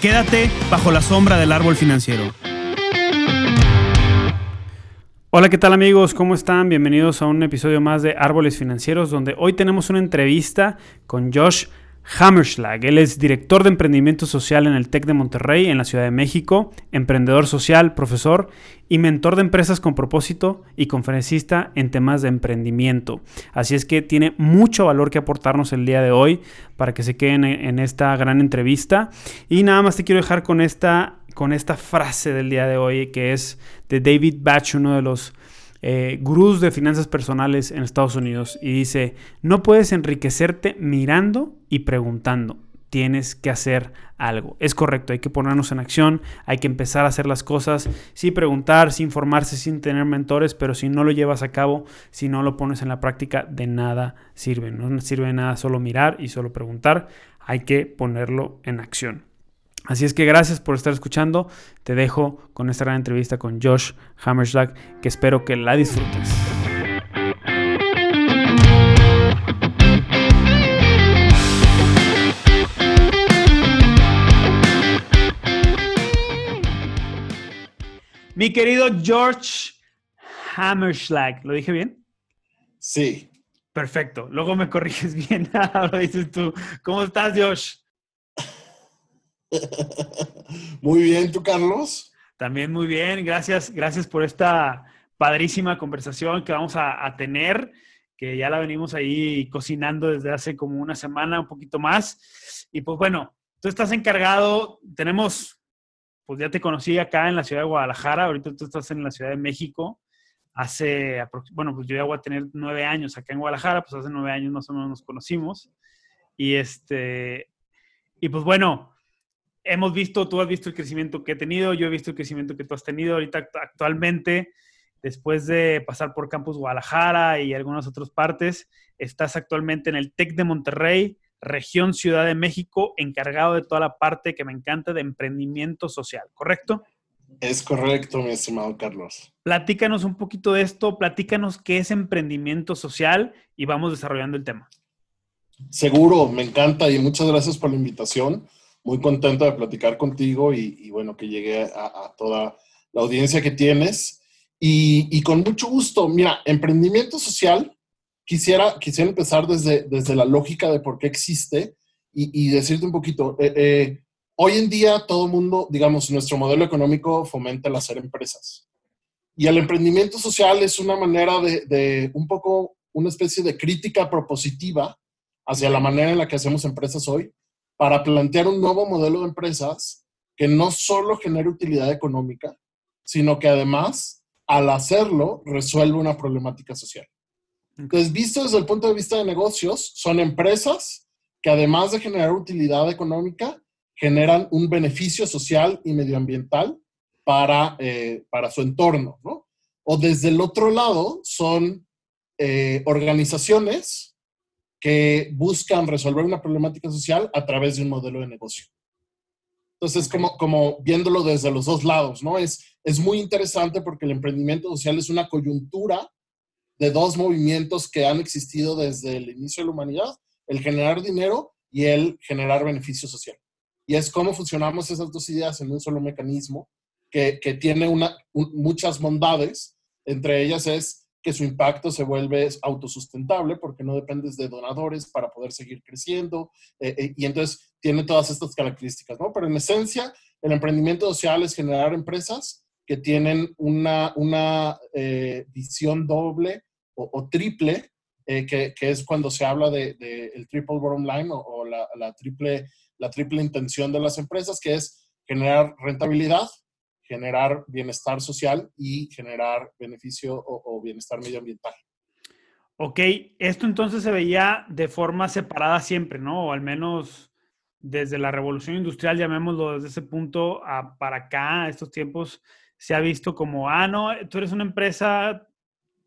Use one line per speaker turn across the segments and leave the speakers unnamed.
Quédate bajo la sombra del árbol financiero. Hola, ¿qué tal amigos? ¿Cómo están? Bienvenidos a un episodio más de Árboles Financieros, donde hoy tenemos una entrevista con Josh Hammerschlag. Él es director de emprendimiento social en el TEC de Monterrey, en la Ciudad de México, emprendedor social, profesor y mentor de empresas con propósito y conferencista en temas de emprendimiento. Así es que tiene mucho valor que aportarnos el día de hoy para que se queden en esta gran entrevista. Y nada más te quiero dejar con esta, con esta frase del día de hoy que es de David Batch, uno de los eh, de finanzas personales en Estados Unidos y dice, no puedes enriquecerte mirando y preguntando. Tienes que hacer algo. Es correcto, hay que ponernos en acción, hay que empezar a hacer las cosas sin preguntar, sin formarse, sin tener mentores, pero si no lo llevas a cabo, si no lo pones en la práctica, de nada sirve. No sirve de nada solo mirar y solo preguntar, hay que ponerlo en acción. Así es que gracias por estar escuchando. Te dejo con esta gran entrevista con Josh Hammerschlag, que espero que la disfrutes. Mi querido George Hammerschlag, ¿lo dije bien?
Sí.
Perfecto. Luego me corriges bien. Ahora dices tú. ¿Cómo estás, Josh?
Muy bien, ¿tú, Carlos?
También muy bien, gracias, gracias por esta padrísima conversación que vamos a, tener, que ya la venimos ahí cocinando desde hace como una semana, un poquito más. Y pues bueno, tú estás encargado, tenemos, pues ya te conocí acá en la ciudad de Guadalajara, ahorita tú estás en la Ciudad de México. Hace, bueno, pues yo ya voy a tener nueve años acá en Guadalajara, pues hace nueve años más o menos nos conocimos. Y este, y pues bueno, hemos visto, tú has visto el crecimiento que he tenido, yo he visto el crecimiento que tú has tenido ahorita actualmente, después de pasar por Campus Guadalajara y algunas otras partes, estás actualmente en el TEC de Monterrey, región Ciudad de México, encargado de toda la parte que me encanta de emprendimiento social, ¿correcto?
Es correcto, mi estimado Carlos.
Platícanos un poquito de esto, platícanos qué es emprendimiento social y vamos desarrollando el tema.
Seguro, me encanta y muchas gracias por la invitación muy contento de platicar contigo y, bueno, que llegue a, toda la audiencia que tienes. Y, con mucho gusto, mira, emprendimiento social, quisiera, quisiera empezar desde, desde la lógica de por qué existe y, decirte un poquito. Eh, eh, hoy en día todo el mundo, digamos, nuestro modelo económico fomenta el hacer empresas. Y el emprendimiento social es una manera de, de un poco, una especie de crítica propositiva hacia la manera en la que hacemos empresas hoy para plantear un nuevo modelo de empresas que no solo genere utilidad económica, sino que además, al hacerlo, resuelve una problemática social. Entonces, visto desde el punto de vista de negocios, son empresas que además de generar utilidad económica, generan un beneficio social y medioambiental para, eh, para su entorno, ¿no? O desde el otro lado, son eh, organizaciones que buscan resolver una problemática social a través de un modelo de negocio. Entonces, como, como viéndolo desde los dos lados, ¿no? Es, es muy interesante porque el emprendimiento social es una coyuntura de dos movimientos que han existido desde el inicio de la humanidad, el generar dinero y el generar beneficio social. Y es cómo funcionamos esas dos ideas en un solo mecanismo que, que tiene una, muchas bondades. Entre ellas es que su impacto se vuelve autosustentable porque no dependes de donadores para poder seguir creciendo eh, eh, y entonces tiene todas estas características, ¿no? Pero en esencia, el emprendimiento social es generar empresas que tienen una, una eh, visión doble o, triple, que, que, es cuando se habla del de, el triple bottom line o, la, triple, la triple intención de las empresas, que es generar rentabilidad, generar bienestar social y generar beneficio o, bienestar medioambiental.
Ok, esto entonces se veía de forma separada siempre, ¿no? O al menos desde la revolución industrial, llamémoslo desde ese punto a, para acá, estos tiempos, se ha visto como, ah, no, tú eres una empresa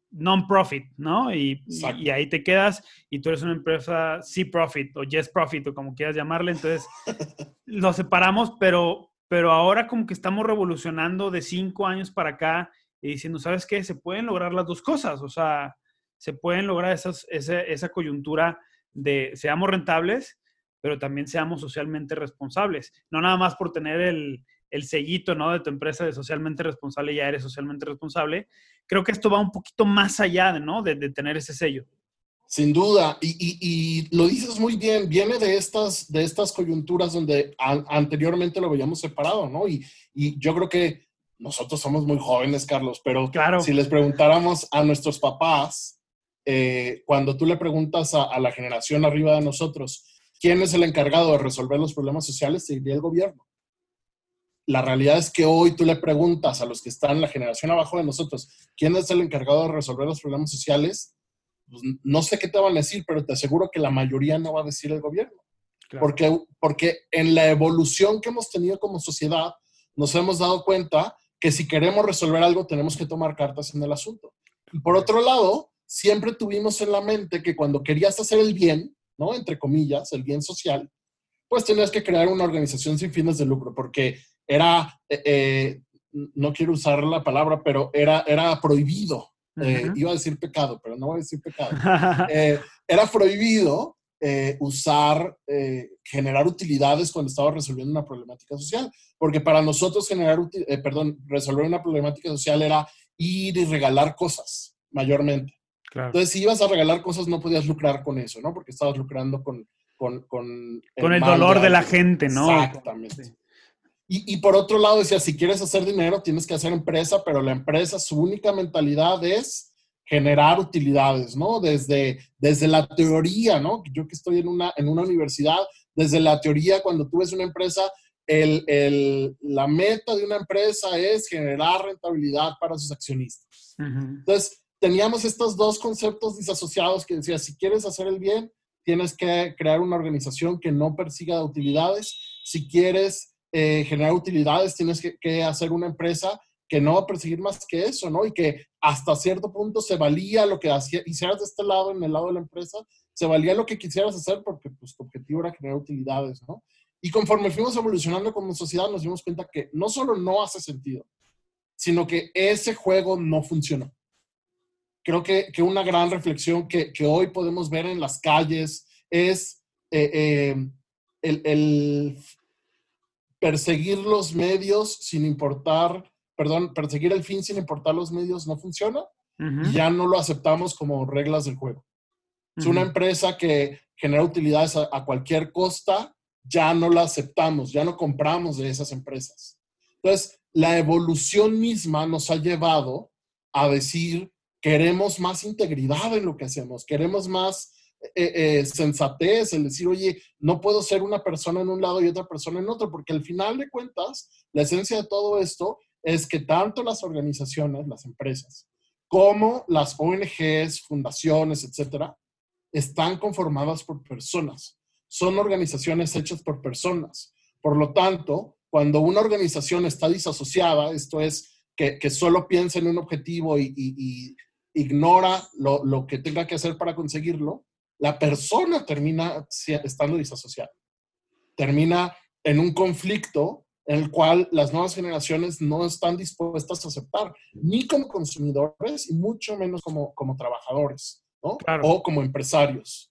non-profit, ¿no? Y, y, ahí te quedas y tú eres una empresa C-profit o yes-profit o como quieras llamarle. Entonces, lo separamos, pero, pero ahora como que estamos revolucionando de cinco años para acá y diciendo, ¿sabes qué? Se pueden lograr las dos cosas, o sea, se pueden lograr esa, esa coyuntura de seamos rentables, pero también seamos socialmente responsables. No nada más por tener el, el sellito, ¿no? De tu empresa de socialmente responsable, ya eres socialmente responsable. Creo que esto va un poquito más allá, ¿no? De tener ese sello.
Sin duda, y, y, y, lo dices muy bien, viene de estas, de estas coyunturas donde anteriormente lo veíamos separado, ¿no? Y, y, yo creo que nosotros somos muy jóvenes, Carlos, pero claro. si les preguntáramos a nuestros papás, eh, cuando tú le preguntas a, a, la generación arriba de nosotros, ¿quién es el encargado de resolver los problemas sociales? Te diría el gobierno la realidad es que hoy tú le preguntas a los que están en la generación abajo de nosotros, ¿quién es el encargado de resolver los problemas sociales? Pues, no sé qué te van a decir, pero te aseguro que la mayoría no va a decir el gobierno. Porque, porque en la evolución que hemos tenido como sociedad, nos hemos dado cuenta que si queremos resolver algo, tenemos que tomar cartas en el asunto. Y por otro lado, siempre tuvimos en la mente que cuando querías hacer el bien, ¿no? Entre comillas, el bien social, pues tenías que crear una organización sin fines de lucro, porque era, eh, eh, no quiero usar la palabra, pero era, era prohibido. Eh, iba a decir pecado, pero no voy a decir pecado. era prohibido usar, generar utilidades cuando estaba resolviendo una problemática social, porque para nosotros generar, perdón, resolver una problemática social era ir y regalar cosas, mayormente. Entonces, si ibas a regalar cosas, no podías lucrar con eso, ¿no? Porque estabas lucrando con... Con,
con el, dolor de, la gente, ¿no?
Exactamente. Y, por otro lado, decía, si quieres hacer dinero, tienes que hacer empresa, pero la empresa, su única mentalidad es generar utilidades, ¿no? Desde, desde la teoría, ¿no? Yo que estoy en una, en una universidad, desde la teoría, cuando tú ves una empresa, el, el, la meta de una empresa es generar rentabilidad para sus accionistas. Entonces, teníamos estos dos conceptos disasociados que decía, si quieres hacer el bien, tienes que crear una organización que no persiga utilidades. Si quieres eh, generar utilidades, tienes que, hacer una empresa que no va a perseguir más que eso, ¿no? Y que hasta cierto punto se valía lo que hacía, hicieras de este lado, en el lado de la empresa, se valía lo que quisieras hacer porque pues, tu objetivo era generar utilidades, ¿no? Y conforme fuimos evolucionando como sociedad, nos dimos cuenta que no solo no hace sentido, sino que ese juego no funcionó. Creo que, que una gran reflexión que, que, hoy podemos ver en las calles es eh, eh, el, perseguir los medios sin importar, perdón, perseguir el fin sin importar los medios no funciona y ya no lo aceptamos como reglas del juego. Es una empresa que genera utilidades a, cualquier costa, ya no la aceptamos, ya no compramos de esas empresas. Entonces, la evolución misma nos ha llevado a decir, queremos más integridad en lo que hacemos, queremos más eh, eh, sensatez, el decir, oye, no puedo ser una persona en un lado y otra persona en otro, porque al final de cuentas, la esencia de todo esto es que tanto las organizaciones, las empresas, como las ONGs, fundaciones, etcétera, están conformadas por personas. Son organizaciones hechas por personas. Por lo tanto, cuando una organización está disasociada, esto es, que, solo piensa en un objetivo y, y, ignora lo, lo, que tenga que hacer para conseguirlo, la persona termina estando disasociada. Termina en un conflicto en el cual las nuevas generaciones no están dispuestas a aceptar, ni como consumidores y mucho menos como, como trabajadores, ¿no? O como empresarios.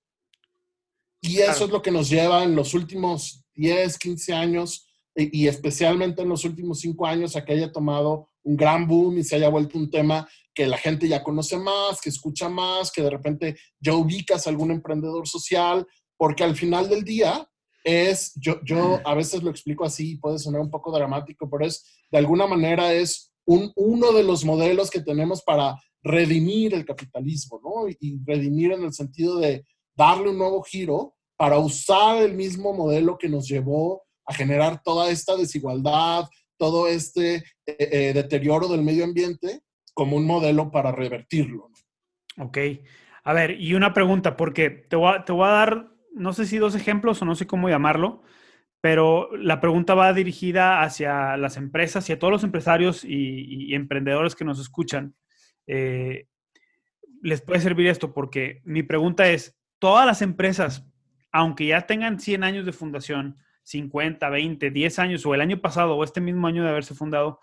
Y eso es lo que nos lleva en los últimos 10, 15 años y, y, especialmente en los últimos 5 años a que haya tomado un gran boom y se haya vuelto un tema que la gente ya conoce más, que escucha más, que de repente ya ubicas a algún emprendedor social, porque al final del día es, yo, yo a veces lo explico así, puede sonar un poco dramático, pero es, de alguna manera es un, uno de los modelos que tenemos para redimir el capitalismo, ¿no? Y, redimir en el sentido de darle un nuevo giro para usar el mismo modelo que nos llevó a generar toda esta desigualdad, todo este eh, eh, deterioro del medio ambiente como un modelo para revertirlo.
Ok. A ver, y una pregunta, porque te voy a, te voy a dar, no sé si dos ejemplos o no sé cómo llamarlo, pero la pregunta va dirigida hacia las empresas y a todos los empresarios y, emprendedores que nos escuchan. Eh, les puede servir esto porque mi pregunta es, todas las empresas, aunque ya tengan 100 años de fundación, 50, 20, 10 años o el año pasado o este mismo año de haberse fundado,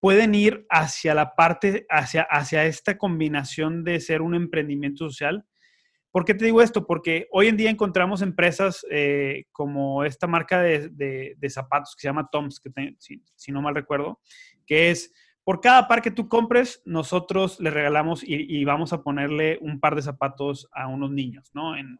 pueden ir hacia la parte, hacia, hacia esta combinación de ser un emprendimiento social. ¿Por qué te digo esto? Porque hoy en día encontramos empresas eh, como esta marca de, zapatos que se llama Toms, que si, no mal recuerdo, que es por cada par que tú compres, nosotros le regalamos y, vamos a ponerle un par de zapatos a unos niños, ¿no? En,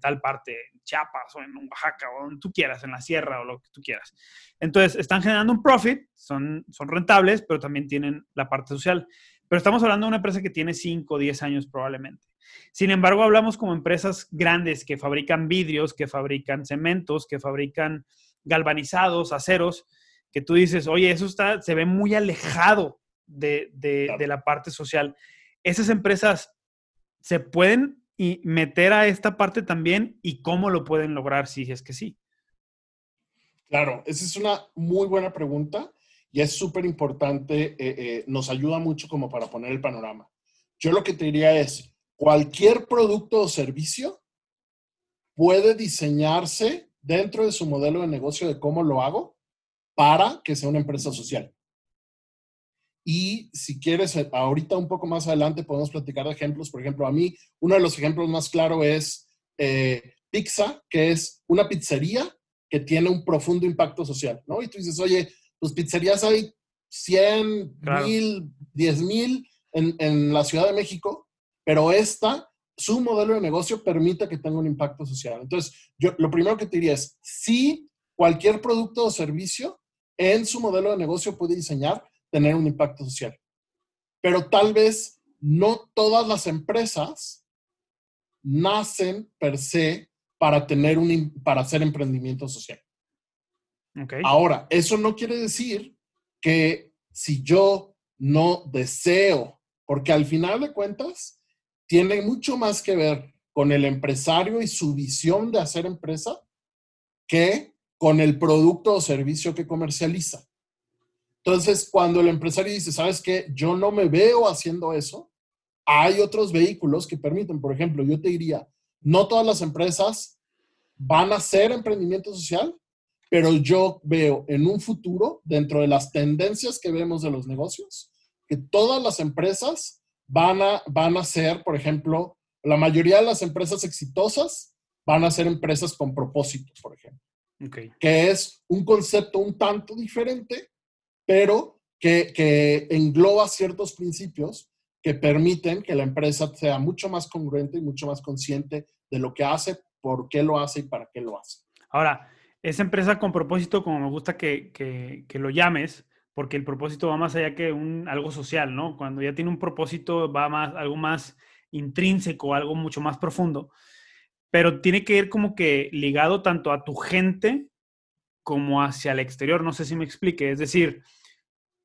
tal parte, en Chiapas o en Oaxaca o donde tú quieras, en la sierra o lo que tú quieras. Entonces, están generando un profit, son, rentables, pero también tienen la parte social. Pero estamos hablando de una empresa que tiene 5 o 10 años probablemente. Sin embargo, hablamos como empresas grandes que fabrican vidrios, que fabrican cementos, que fabrican galvanizados, aceros, que tú dices, oye, eso está, se ve muy alejado de, la parte social. Esas empresas se pueden meter a esta parte también y cómo lo pueden lograr si es que sí.
Claro, esa es una muy buena pregunta y es súper importante, eh, eh, nos ayuda mucho como para poner el panorama. Yo lo que te diría es, cualquier producto o servicio puede diseñarse dentro de su modelo de negocio de cómo lo hago para que sea una empresa social. Y si quieres, eh, ahorita un poco más adelante podemos platicar de ejemplos. Por ejemplo, a mí uno de los ejemplos más claros es eh, Pizza, que es una pizzería que tiene un profundo impacto social, ¿no? Y tú dices, oye, pues pizzerías hay 100, mil, 10 mil en, en la Ciudad de México, pero esta, su modelo de negocio permite que tenga un impacto social. Entonces, yo lo primero que te diría es, si cualquier producto o servicio en su modelo de negocio puede diseñar tener un impacto social. Pero tal vez no todas las empresas nacen per se para tener un para hacer emprendimiento social. Ahora, eso no quiere decir que si yo no deseo, porque al final de cuentas tiene mucho más que ver con el empresario y su visión de hacer empresa que con el producto o servicio que comercializa. Entonces, cuando el empresario dice, ¿sabes qué? Yo no me veo haciendo eso, hay otros vehículos que permiten. Por ejemplo, yo te diría, no todas las empresas van a hacer emprendimiento social, pero yo veo en un futuro, dentro de las tendencias que vemos de los negocios, que todas las empresas van a, van a ser, por ejemplo, la mayoría de las empresas exitosas van a ser empresas con propósito, por ejemplo que es un concepto un tanto diferente, pero que, engloba ciertos principios que permiten que la empresa sea mucho más congruente y mucho más consciente de lo que hace, por qué lo hace y para qué lo hace.
Ahora, esa empresa con propósito, como me gusta que, lo llames, porque el propósito va más allá que un, algo social, ¿no? Cuando ya tiene un propósito, va más, algo más intrínseco, algo mucho más profundo pero tiene que ir como que ligado tanto a tu gente como hacia el exterior. No sé si me explique. Es decir,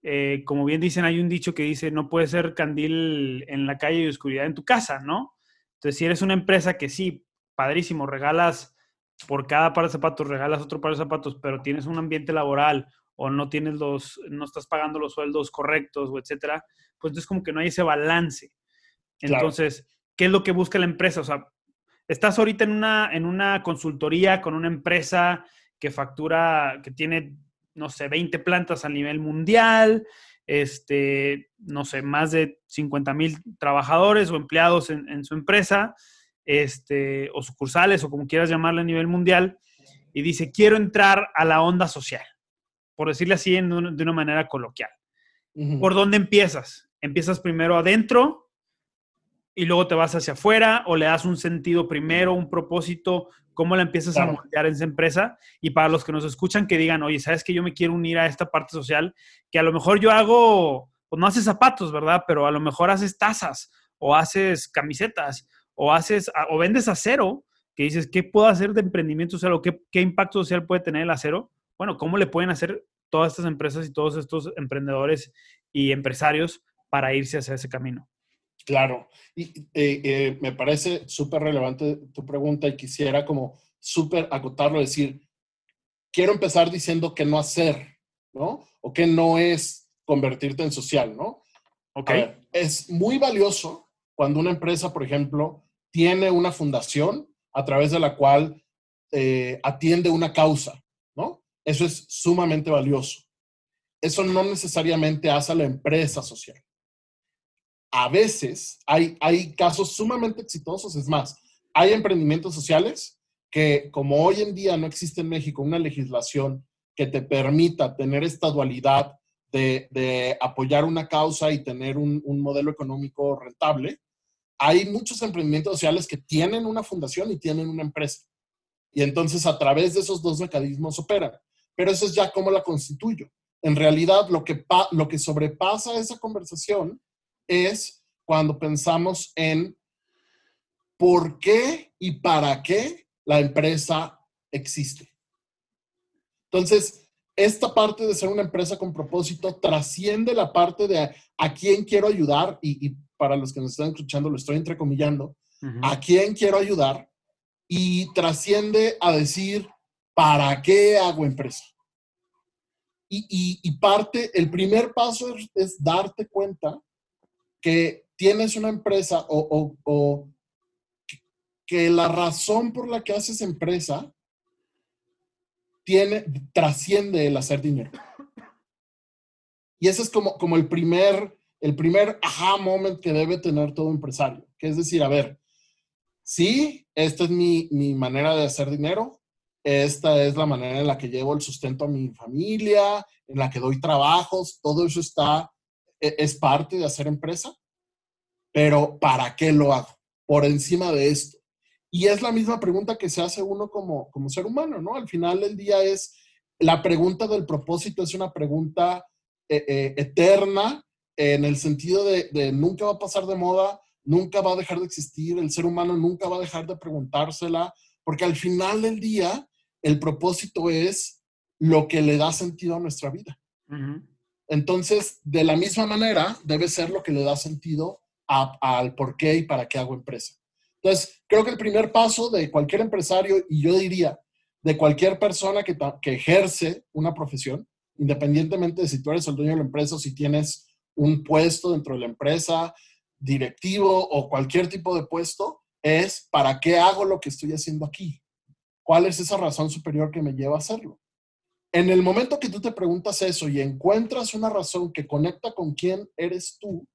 eh, como bien dicen, hay un dicho que dice, no puede ser candil en la calle y oscuridad en tu casa, ¿no? Entonces, si eres una empresa que sí, padrísimo, regalas por cada par de zapatos, regalas otro par de zapatos, pero tienes un ambiente laboral o no tienes los, no estás pagando los sueldos correctos o etcétera, pues es como que no hay ese balance. Entonces, ¿qué es lo que busca la empresa? O sea, Estás ahorita en una, en una consultoría con una empresa que factura, que tiene, no sé, 20 plantas a nivel mundial, este, no sé, más de 50 mil trabajadores o empleados en, su empresa, este, o sucursales, o como quieras llamarla a nivel mundial, y dice, quiero entrar a la onda social, por decirle así de una manera coloquial. ¿Por dónde empiezas? Empiezas primero adentro, y luego te vas hacia afuera o le das un sentido primero, un propósito, cómo la empiezas a moldear en esa empresa. Y para los que nos escuchan que digan, oye, ¿sabes que yo me quiero unir a esta parte social? Que a lo mejor yo hago, pues no haces zapatos, ¿verdad? Pero a lo mejor haces tazas o haces camisetas o haces, o vendes acero, que dices, ¿qué puedo hacer de emprendimiento social o qué, qué impacto social puede tener el acero? Bueno, ¿cómo le pueden hacer todas estas empresas y todos estos emprendedores y empresarios para irse hacia ese camino?
Claro, y eh, eh, me parece súper relevante tu pregunta y quisiera como súper acotarlo, decir, quiero empezar diciendo que no hacer, ¿no? O que no es convertirte en social, ¿no?
Ok.
es muy valioso cuando una empresa, por ejemplo, tiene una fundación a través de la cual eh, atiende una causa, ¿no? Eso es sumamente valioso. Eso no necesariamente hace a la empresa social. A veces hay, hay casos sumamente exitosos, es más, hay emprendimientos sociales que como hoy en día no existe en México una legislación que te permita tener esta dualidad de, apoyar una causa y tener un, un, modelo económico rentable, hay muchos emprendimientos sociales que tienen una fundación y tienen una empresa. Y entonces a través de esos dos mecanismos operan. Pero eso es ya cómo la constituyo. En realidad, lo que, lo que sobrepasa esa conversación es cuando pensamos en por qué y para qué la empresa existe. Entonces, esta parte de ser una empresa con propósito trasciende la parte de a, quién quiero ayudar, y, para los que nos están escuchando lo estoy entrecomillando, a quién quiero ayudar, y trasciende a decir, ¿para qué hago empresa? Y, parte, el primer paso es, darte cuenta que tienes una empresa o, o, que la razón por la que haces empresa tiene, trasciende el hacer dinero. Y ese es como, como el primer, el primer aha moment que debe tener todo empresario, que es decir, a ver, sí, esta es mi, mi manera de hacer dinero, esta es la manera en la que llevo el sustento a mi familia, en la que doy trabajos, todo eso está, es parte de hacer empresa, pero ¿para qué lo hago? Por encima de esto. Y es la misma pregunta que se hace uno como, como ser humano, ¿no? Al final del día es, la pregunta del propósito es una pregunta eh, eh, eterna en el sentido de, de, nunca va a pasar de moda, nunca va a dejar de existir, el ser humano nunca va a dejar de preguntársela, porque al final del día el propósito es lo que le da sentido a nuestra vida. Entonces, de la misma manera, debe ser lo que le da sentido al por qué y para qué hago empresa. Entonces, creo que el primer paso de cualquier empresario, y yo diría de cualquier persona que, que ejerce una profesión, independientemente de si tú eres el dueño de la empresa o si tienes un puesto dentro de la empresa, directivo o cualquier tipo de puesto, es para qué hago lo que estoy haciendo aquí. ¿Cuál es esa razón superior que me lleva a hacerlo? En el momento que tú te preguntas eso y encuentras una razón que conecta con quién eres tú,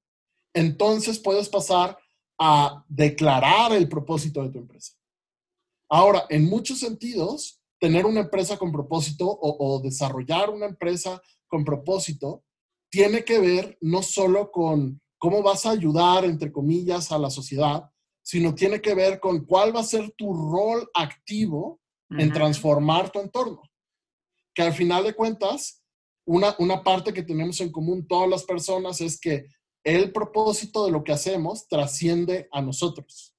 entonces puedes pasar a declarar el propósito de tu empresa. Ahora, en muchos sentidos, tener una empresa con propósito o, desarrollar una empresa con propósito tiene que ver no solo con cómo vas a ayudar, entre comillas, a la sociedad, sino tiene que ver con cuál va a ser tu rol activo en transformar tu entorno. Que al final de cuentas, una, una parte que tenemos en común todas las personas es que el propósito de lo que hacemos trasciende a nosotros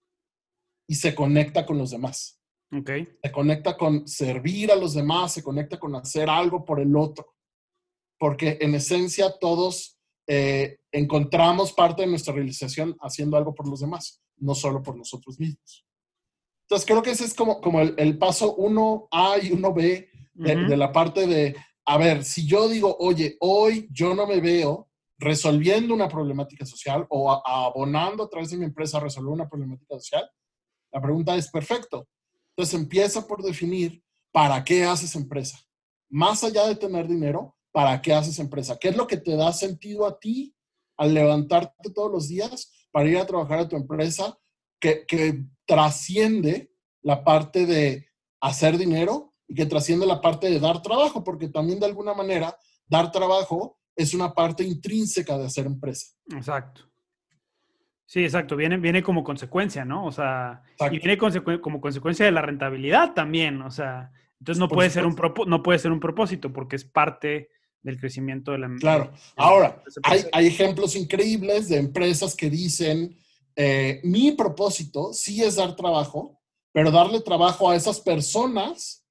y se conecta con los demás.
Okay.
Se conecta con servir a los demás, se conecta con hacer algo por el otro. Porque en esencia todos eh, encontramos parte de nuestra realización haciendo algo por los demás, no solo por nosotros mismos. Entonces creo que ese es como, como el, paso 1A y 1B de, de la parte de, a ver, si yo digo, oye, hoy yo no me veo resolviendo una problemática social o abonando a través de mi empresa a resolver una problemática social? La pregunta es perfecto. Entonces empieza por definir para qué haces empresa. Más allá de tener dinero, ¿para qué haces empresa? ¿Qué es lo que te da sentido a ti al levantarte todos los días para ir a trabajar a tu empresa que, que trasciende la parte de hacer dinero y que trasciende la parte de dar trabajo? Porque también de alguna manera dar trabajo es una parte intrínseca de hacer empresa.
Exacto. Sí, exacto. Viene, viene como consecuencia, ¿no? O sea, y viene como consecuencia de la rentabilidad también. O sea, entonces no puede, ser un no puede ser un propósito porque es parte del crecimiento de la
empresa. Claro. Ahora, hay, hay, ejemplos increíbles de empresas que dicen, eh, mi propósito sí es dar trabajo, pero darle trabajo a esas personas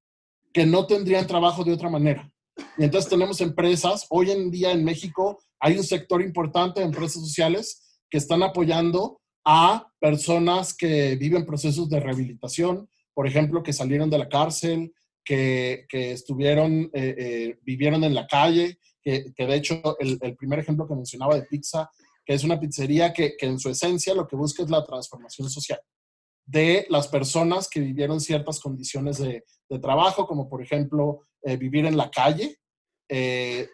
que no tendrían trabajo de otra manera. Y entonces tenemos empresas, hoy en día en México hay un sector importante de empresas sociales que están apoyando a personas que viven procesos de rehabilitación, por ejemplo, que salieron de la cárcel, que, estuvieron, eh, eh, vivieron en la calle, que, de hecho el, primer ejemplo que mencionaba de pizza, que es una pizzería que, en su esencia lo que busca es la transformación social de las personas que vivieron ciertas condiciones de, trabajo, como por ejemplo vivir en la calle, es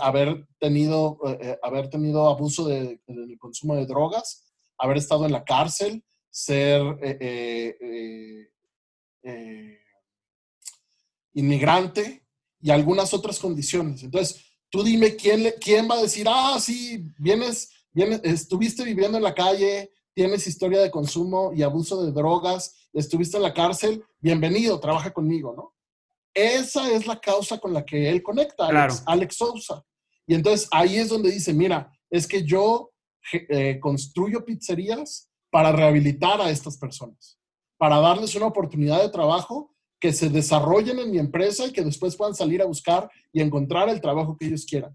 haber tenido, haber tenido abuso del consumo de drogas, haber estado en la cárcel, ser inmigrante y algunas otras condiciones. Entonces, tú dime quién, quién va a decir, ah, sí, vienes, vienes, estuviste viviendo en la calle, tienes historia de consumo y abuso de drogas, estuviste en la cárcel, bienvenido, trabaja conmigo, ¿no? Esa es la causa con la que él conecta, Alex, Alex Sousa. Y entonces ahí es donde dice, mira, es que yo eh, construyo pizzerías para rehabilitar a estas personas, para darles una oportunidad de trabajo que se desarrollen en mi empresa y que después puedan salir a buscar y encontrar el trabajo que ellos quieran,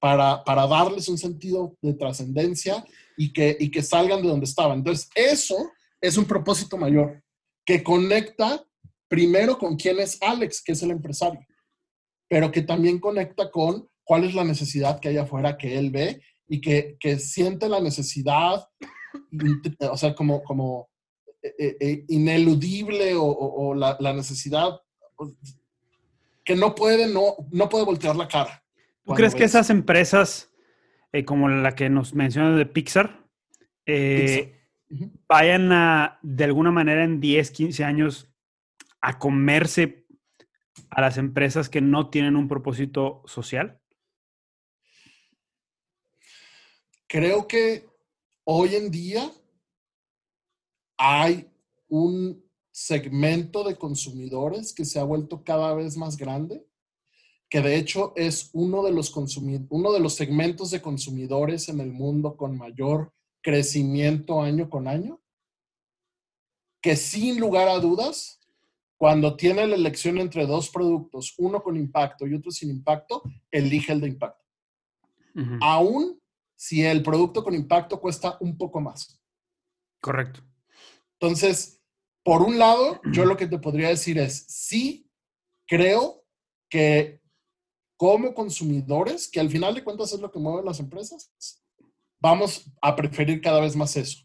para, para darles un sentido de trascendencia y que, y que salgan de donde estaban. Entonces, eso es un propósito mayor que conecta primero con quién es Alex, que es el empresario, pero que también conecta con cuál es la necesidad que hay afuera que él ve y que, que siente la necesidad, o sea, como, como eh, eh, eh, ineludible o, la, necesidad pues, que no puede, no, no puede voltear la cara.
¿Tú crees que esas empresas, como la que nos mencionas de Pixar, vayan a, de alguna manera en 10, 15 años a comerse a las empresas que no tienen un propósito social?
Creo que hoy en día hay un segmento de consumidores que se ha vuelto cada vez más grande, que de hecho es uno de los, uno de los segmentos de consumidores en el mundo con mayor crecimiento año con año, que sin lugar a dudas, cuando tiene la elección entre dos productos, uno con impacto y otro sin impacto, elige el de impacto. Aún si el producto con impacto cuesta un poco más.
Correcto.
Entonces, por un lado, yo lo que te podría decir es, sí, creo que como consumidores, que al final de cuentas es lo que mueven las empresas, vamos a preferir cada vez más eso.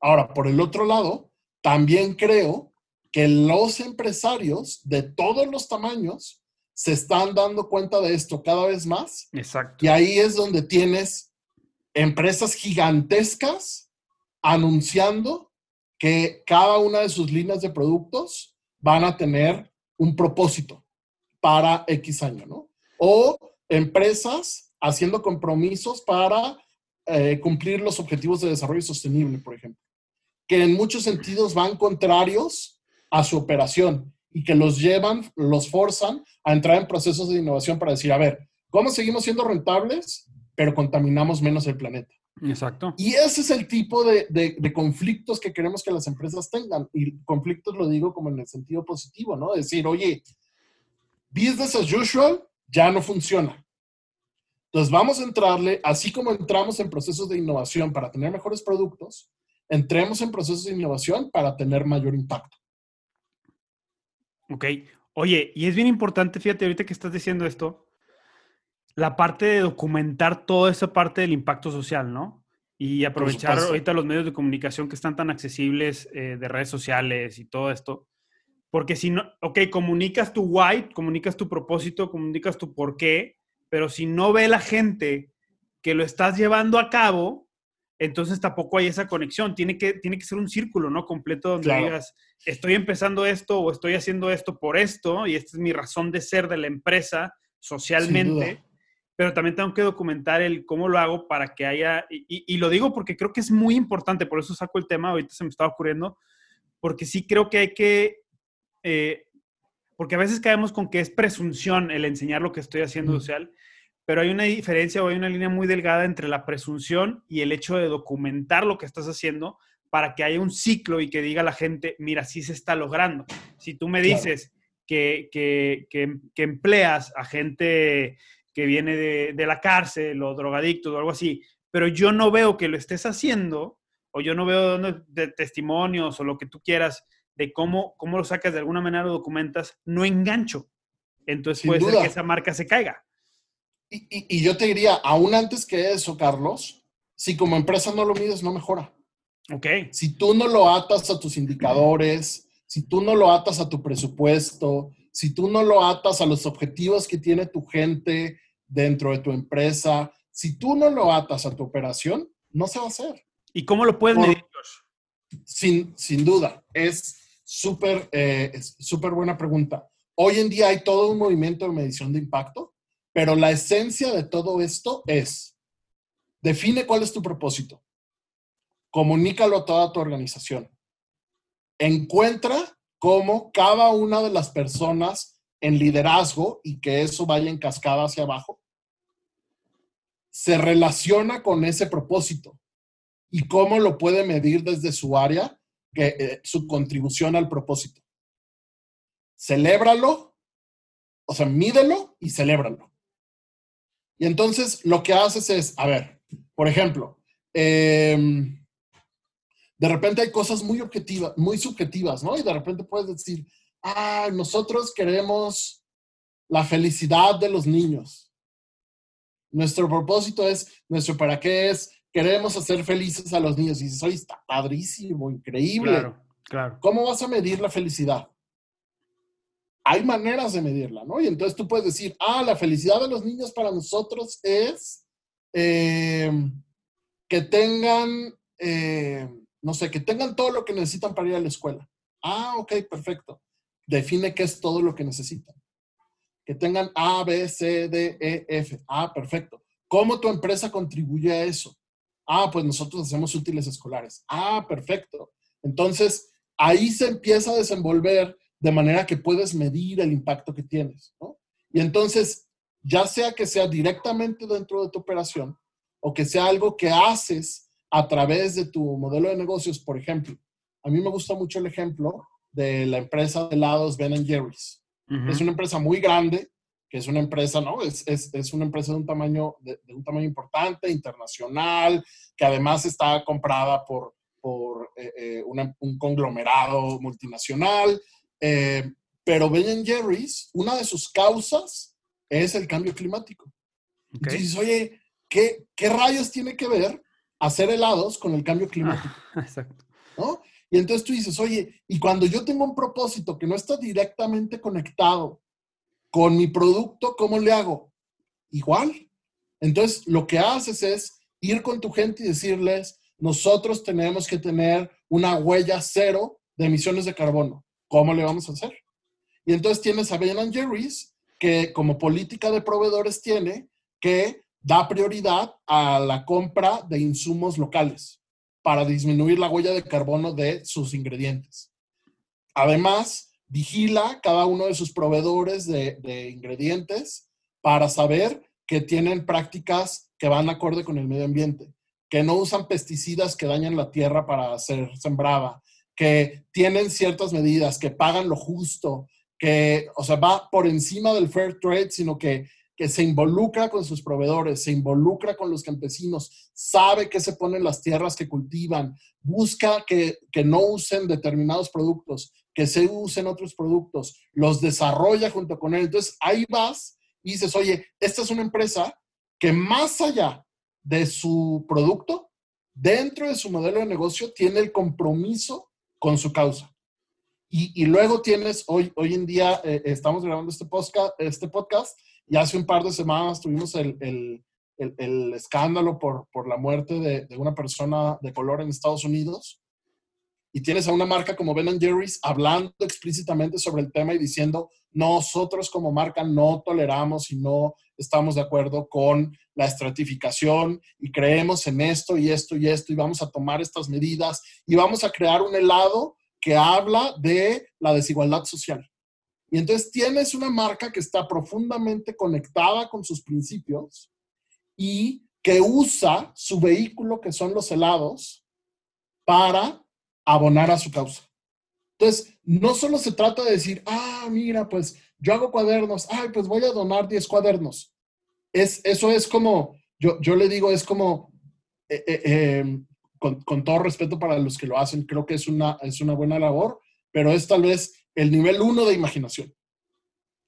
Ahora, por el otro lado, también creo que los empresarios de todos los tamaños se están dando cuenta de esto cada vez más.
Exacto.
Y ahí es donde tienes empresas gigantescas anunciando que cada una de sus líneas de productos van a tener un propósito para X año, ¿no? O empresas haciendo compromisos para eh, cumplir los objetivos de desarrollo sostenible, por ejemplo, que en muchos sentidos van contrarios a su operación y que los llevan, los forzan a entrar en procesos de innovación para decir, a ver, ¿cómo seguimos siendo rentables, pero contaminamos menos el planeta?
Exacto.
Y ese es el tipo de, de, conflictos que queremos que las empresas tengan. Y conflictos lo digo como en el sentido positivo, ¿no? Decir, oye, business as usual ya no funciona. Entonces vamos a entrarle, así como entramos en procesos de innovación para tener mejores productos, entremos en procesos de innovación para tener mayor impacto.
Ok. Oye, y es bien importante, fíjate, ahorita que estás diciendo esto, la parte de documentar toda esa parte del impacto social, ¿no? Y aprovechar ahorita los medios de comunicación que están tan accesibles eh, de redes sociales y todo esto. Porque si no, ok, comunicas tu why, comunicas tu propósito, comunicas tu por qué, pero si no ve la gente que lo estás llevando a cabo, entonces tampoco hay esa conexión. Tiene que, tiene que ser un círculo, ¿no? Completo donde digas, estoy empezando esto o estoy haciendo esto por esto y esta es mi razón de ser de la empresa socialmente pero también tengo que documentar el cómo lo hago para que haya, y, lo digo porque creo que es muy importante, por eso saco el tema, ahorita se me está ocurriendo, porque sí creo que hay que, eh, porque a veces caemos con que es presunción el enseñar lo que estoy haciendo social, pero hay una diferencia o hay una línea muy delgada entre la presunción y el hecho de documentar lo que estás haciendo para que haya un ciclo y que diga la gente, mira, sí se está logrando. Si tú me dices que, que, que empleas a gente que viene de, la cárcel o drogadicto o algo así, pero yo no veo que lo estés haciendo o yo no veo de testimonios o lo que tú quieras de cómo, cómo lo sacas de alguna manera, lo documentas, no engancho. Entonces puede ser que esa marca se caiga.
Y, y, yo te diría, aún antes que eso, Carlos, si como empresa no lo mides, no mejora.
Ok.
Si tú no lo atas a tus indicadores, si tú no lo atas a tu presupuesto, si tú no lo atas a los objetivos que tiene tu gente dentro de tu empresa, si tú no lo atas a tu operación, no se va a hacer.
¿Y cómo lo puedes medir?
Sin, sin duda, es súper eh, buena pregunta. Hoy en día hay todo un movimiento de medición de impacto, pero la esencia de todo esto es, define cuál es tu propósito, comunícalo a toda tu organización, encuentra cómo cada una de las personas en liderazgo y que eso vaya en cascada hacia abajo, se relaciona con ese propósito y cómo lo puede medir desde su área, eh, su contribución al propósito. Celébralo, o sea, mídelo y celébralo. Y entonces lo que haces es, a ver, por ejemplo, em, de repente hay cosas muy objetivas, muy subjetivas, ¿no? Y de repente puedes decir, ah, nosotros queremos la felicidad de los niños. Nuestro propósito es, nuestro para qué es, queremos hacer felices a los niños. Y dices, oye, está padrísimo, increíble.
Claro, claro.
¿Cómo vas a medir la felicidad? Hay maneras de medirla, ¿no? Y entonces tú puedes decir, ah, la felicidad de los niños para nosotros es eh, que tengan, eh, no sé, que tengan todo lo que necesitan para ir a la escuela. Ah, ok, perfecto. Define qué es todo lo que necesitan. Que tengan A, B, C, D, E, F. Ah, perfecto. ¿Cómo tu empresa contribuye a eso? Ah, pues nosotros hacemos útiles escolares. Ah, perfecto. Entonces, ahí se empieza a desenvolver de manera que puedes medir el impacto que tienes, ¿no? Y entonces, ya sea que sea directamente dentro de tu operación o que sea algo que haces a través de tu modelo de negocios, por ejemplo. A mí me gusta mucho el ejemplo de la empresa de helados Ben Jerry's. Es una empresa muy grande, que es una empresa, ¿no? Es, es, es una empresa de un, tamaño, de, un tamaño importante, internacional, que además está comprada por, por eh, eh, un conglomerado multinacional. Eh, pero Ben Jerry's, una de sus causas es el cambio climático. Entonces, oye, ¿qué, ¿qué, rayos tiene que ver hacer helados con el cambio climático?
exacto.
¿No? Y entonces tú dices, oye, y cuando yo tengo un propósito que no está directamente conectado con mi producto, ¿cómo le hago? Igual. Entonces, lo que haces es ir con tu gente y decirles, nosotros tenemos que tener una huella cero de emisiones de carbono. ¿Cómo le vamos a hacer? Y entonces tienes a Ben Jerry's, que como política de proveedores tiene que da prioridad a la compra de insumos locales para disminuir la huella de carbono de sus ingredientes. Además, vigila cada uno de sus proveedores de, ingredientes para saber que tienen prácticas que van acorde con el medio ambiente, que no usan pesticidas que dañan la tierra para ser sembrada, que tienen ciertas medidas, que pagan lo justo, que, o sea, va por encima del fair trade, sino que, que se involucra con sus proveedores, se involucra con los campesinos, sabe qué se ponen las tierras que cultivan, busca que, que no usen determinados productos, que se usen otros productos, los desarrolla junto con él. Entonces ahí vas y dices, oye, esta es una empresa que más allá de su producto, dentro de su modelo de negocio, tiene el compromiso con su causa. Y, luego tienes, hoy, hoy en día eh, estamos grabando este podcast, este podcast y hace un par de semanas tuvimos el, el, escándalo por, por la muerte de, de, una persona de color en Estados Unidos y tienes a una marca como Ben Jerry's hablando explícitamente sobre el tema y diciendo, nosotros como marca no toleramos y no estamos de acuerdo con la estratificación y creemos en esto y esto y esto y vamos a tomar estas medidas y vamos a crear un helado que habla de la desigualdad social. Y entonces tienes una marca que está profundamente conectada con sus principios y que usa su vehículo, que son los helados, para abonar a su causa. Entonces, no solo se trata de decir, ah, mira, pues yo hago cuadernos, ay, pues voy a donar 10 cuadernos. Es, eso es como, yo, yo le digo, es como, eh, eh, em, con, con, todo respeto para los que lo hacen, creo que es una, es una buena labor, pero es tal vez el nivel uno de imaginación.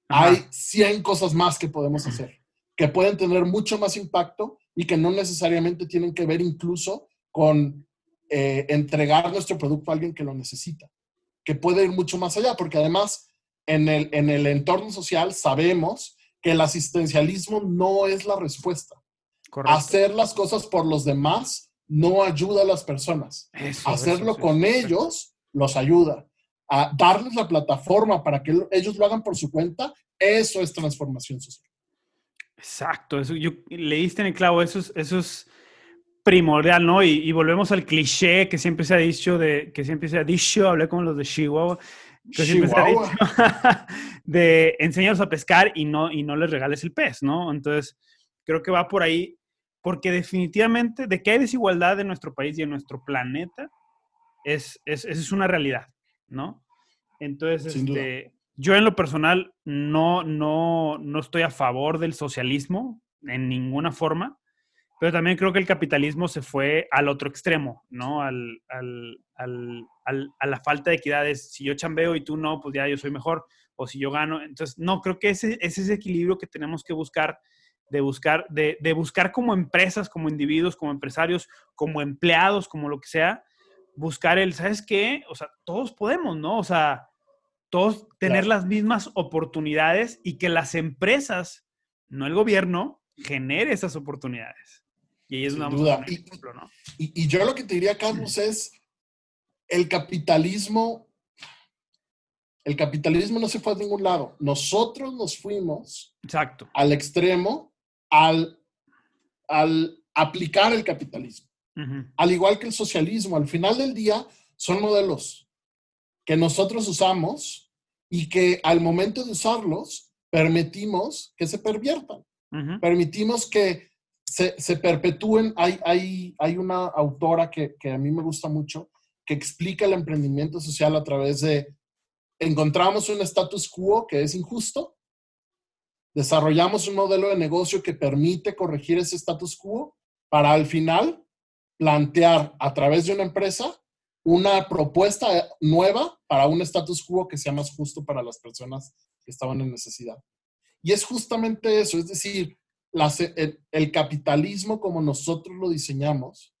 Hay 100 cosas más que podemos hacer, que pueden tener mucho más impacto y que no necesariamente tienen que ver incluso con eh, entregar nuestro producto a alguien que lo necesita, que puede ir mucho más allá, porque además en el, en el entorno social sabemos que el asistencialismo no es la respuesta. Hacer las cosas por los demás no ayuda a las personas. Hacerlo con ellos los ayuda. A darles la plataforma para que ellos lo hagan por su cuenta, eso es transformación social.
Exacto, eso yo leíste en el clavo, eso es, eso es primordial, ¿no? Y, volvemos al cliché que siempre se ha dicho de, que siempre se ha dicho, hablé con los de Chihuahua, que siempre se ha dicho de enseñarlos a pescar y no, y no les regales el pez, ¿no? Entonces, creo que va por ahí porque definitivamente de que hay desigualdad en nuestro país y en nuestro planeta, es, es, es una realidad, ¿no? Entonces, este, yo en lo personal no, no, no estoy a favor del socialismo en ninguna forma, pero también creo que el capitalismo se fue al otro extremo, ¿no? Al, al, al, a la falta de equidades. Si yo chambeo y tú no, pues ya yo soy mejor, o si yo gano. Entonces, no, creo que ese, ese es ese equilibrio que tenemos que buscar de buscar, de, de, buscar como empresas, como individuos, como empresarios, como empleados, como lo que sea, buscar el, ¿sabes qué? O sea, todos podemos, ¿no? O sea, todos tener las mismas oportunidades y que las empresas, no el gobierno, genere esas oportunidades. Y ahí es una duda.
Y, ejemplo, ¿no? Y, y, yo lo que te diría, Carlos, es el capitalismo, el capitalismo no se fue a ningún lado. Nosotros nos fuimos
Exacto.
al extremo al, al aplicar el capitalismo. Al igual que el socialismo, al final del día son modelos que nosotros usamos y que al momento de usarlos permitimos que se perviertan. Permitimos que se, perpetúen. Hay, hay, hay, una autora que, que a mí me gusta mucho que explica el emprendimiento social a través de encontramos un status quo que es injusto desarrollamos un modelo de negocio que permite corregir ese status quo para al final plantear a través de una empresa una propuesta nueva para un status quo que sea más justo para las personas que estaban en necesidad. Y es justamente eso, es decir, el, capitalismo como nosotros lo diseñamos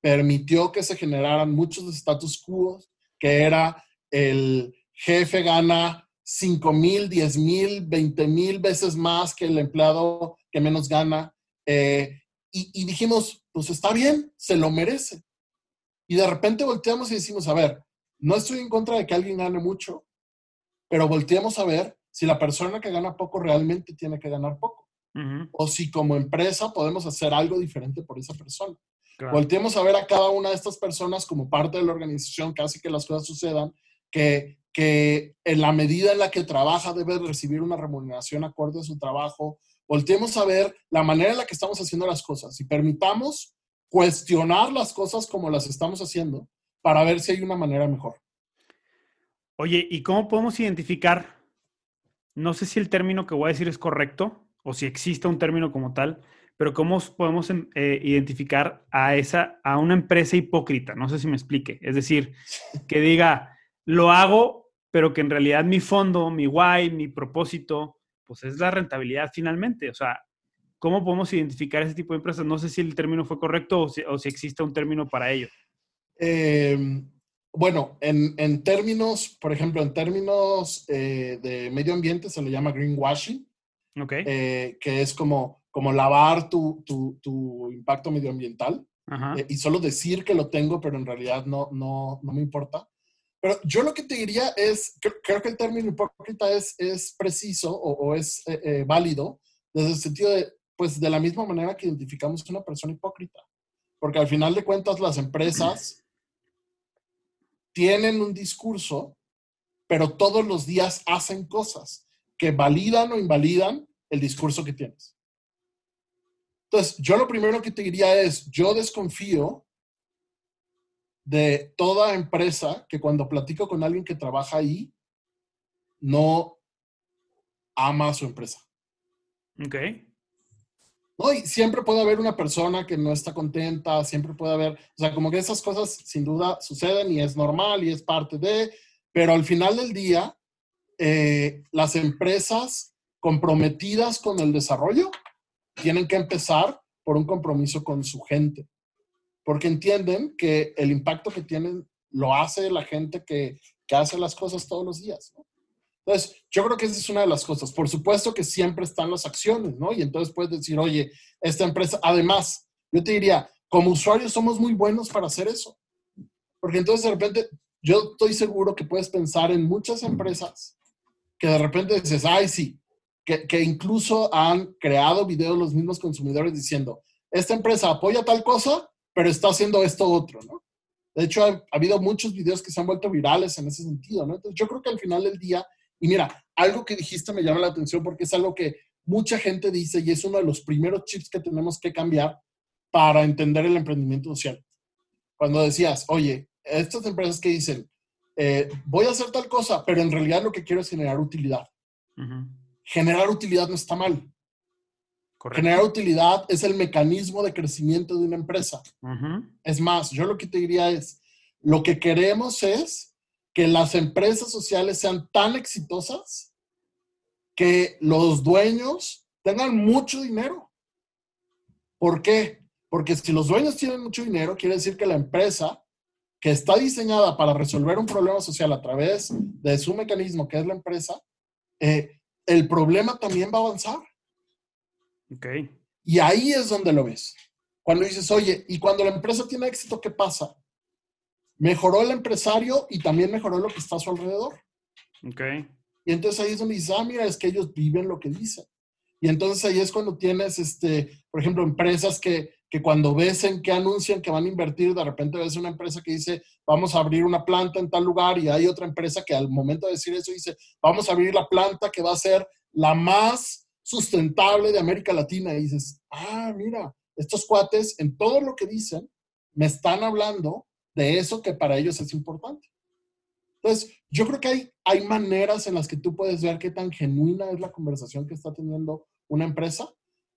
permitió que se generaran muchos status quo, que era el jefe gana 5 mil, 10 mil, 20 mil veces más que el empleado que menos gana. Eh, y, dijimos, pues está bien, se lo merece. Y de repente volteamos y decimos, a ver, no estoy en contra de que alguien gane mucho, pero volteamos a ver si la persona que gana poco realmente tiene que ganar poco. O si como empresa podemos hacer algo diferente por esa persona. Volteemos a ver a cada una de estas personas como parte de la organización que hace que las cosas sucedan, que que en la medida en la que trabaja debe recibir una remuneración acorde a su trabajo. Volteemos a ver la manera en la que estamos haciendo las cosas y permitamos cuestionar las cosas como las estamos haciendo para ver si hay una manera mejor.
Oye, ¿y cómo podemos identificar? No sé si el término que voy a decir es correcto o si existe un término como tal, pero ¿cómo podemos em, eh, identificar a esa, a una empresa hipócrita? No sé si me explique. Es decir, que diga, lo hago pero que en realidad mi fondo, mi why, mi propósito, pues es la rentabilidad finalmente. O sea, ¿cómo podemos identificar ese tipo de empresas? No sé si el término fue correcto o si, existe un término para ello.
Em, bueno, en, términos, por ejemplo, en términos eh, de medio ambiente se le llama greenwashing,
okay.
Eh, que es como, como lavar tu, impacto medioambiental eh, y solo decir que lo tengo, pero en realidad no, no, no me importa. Pero yo lo que te diría es, creo, que el término hipócrita es, es preciso o, es eh, eh, válido desde el sentido de, pues de la misma manera que identificamos una persona hipócrita. Porque al final de cuentas las empresas tienen un discurso, pero todos los días hacen cosas que validan o invalidan el discurso que tienes. Entonces, yo lo primero que te diría es, yo desconfío de toda empresa que cuando platico con alguien que trabaja ahí, no ama a su empresa.
Ok.
No, y siempre puede haber una persona que no está contenta, siempre puede haber, o sea, como que esas cosas sin duda suceden y es normal y es parte de, pero al final del día, eh, las empresas comprometidas con el desarrollo tienen que empezar por un compromiso con su gente, porque entienden que el impacto que tienen lo hace la gente que, que hace las cosas todos los días. Entonces, yo creo que esa es una de las cosas. Por supuesto que siempre están las acciones, ¿no? Y entonces puedes decir, oye, esta empresa, además, yo te diría, como usuarios somos muy buenos para hacer eso. Porque entonces de repente, yo estoy seguro que puedes pensar en muchas empresas que de repente dices, ay, sí, que, que incluso han creado videos los mismos consumidores diciendo, esta empresa apoya tal cosa, pero está haciendo esto otro, ¿no? De hecho, ha, habido muchos videos que se han vuelto virales en ese sentido, ¿no? Entonces, yo creo que al final del día, y mira, algo que dijiste me llama la atención porque es algo que mucha gente dice y es uno de los primeros chips que tenemos que cambiar para entender el emprendimiento social. Cuando decías, oye, estas empresas que dicen, eh, voy a hacer tal cosa, pero en realidad lo que quiero es generar utilidad. Generar utilidad no está mal. Generar utilidad es el mecanismo de crecimiento de una empresa. Es más, yo lo que te diría es, lo que queremos es que las empresas sociales sean tan exitosas que los dueños tengan mucho dinero. ¿Por qué? Porque si los dueños tienen mucho dinero, quiere decir que la empresa que está diseñada para resolver un problema social a través de su mecanismo, que es la empresa, eh, el problema también va a avanzar.
Okay.
Y ahí es donde lo ves. Cuando dices, oye, y cuando la empresa tiene éxito, ¿qué pasa? Mejoró el empresario y también mejoró lo que está a su alrededor.
Okay.
Y entonces ahí es donde dices, ah, mira, es que ellos viven lo que dicen. Y entonces ahí es cuando tienes, este, por ejemplo, empresas que, que cuando ves en que anuncian que van a invertir, de repente ves una empresa que dice, vamos a abrir una planta en tal lugar y hay otra empresa que al momento de decir eso dice, vamos a abrir la planta que va a ser la más sustentable de América Latina. Y dices, ah, mira, estos cuates en todo lo que dicen me están hablando de eso que para ellos es importante. Entonces, yo creo que hay, hay maneras en las que tú puedes ver qué tan genuina es la conversación que está teniendo una empresa,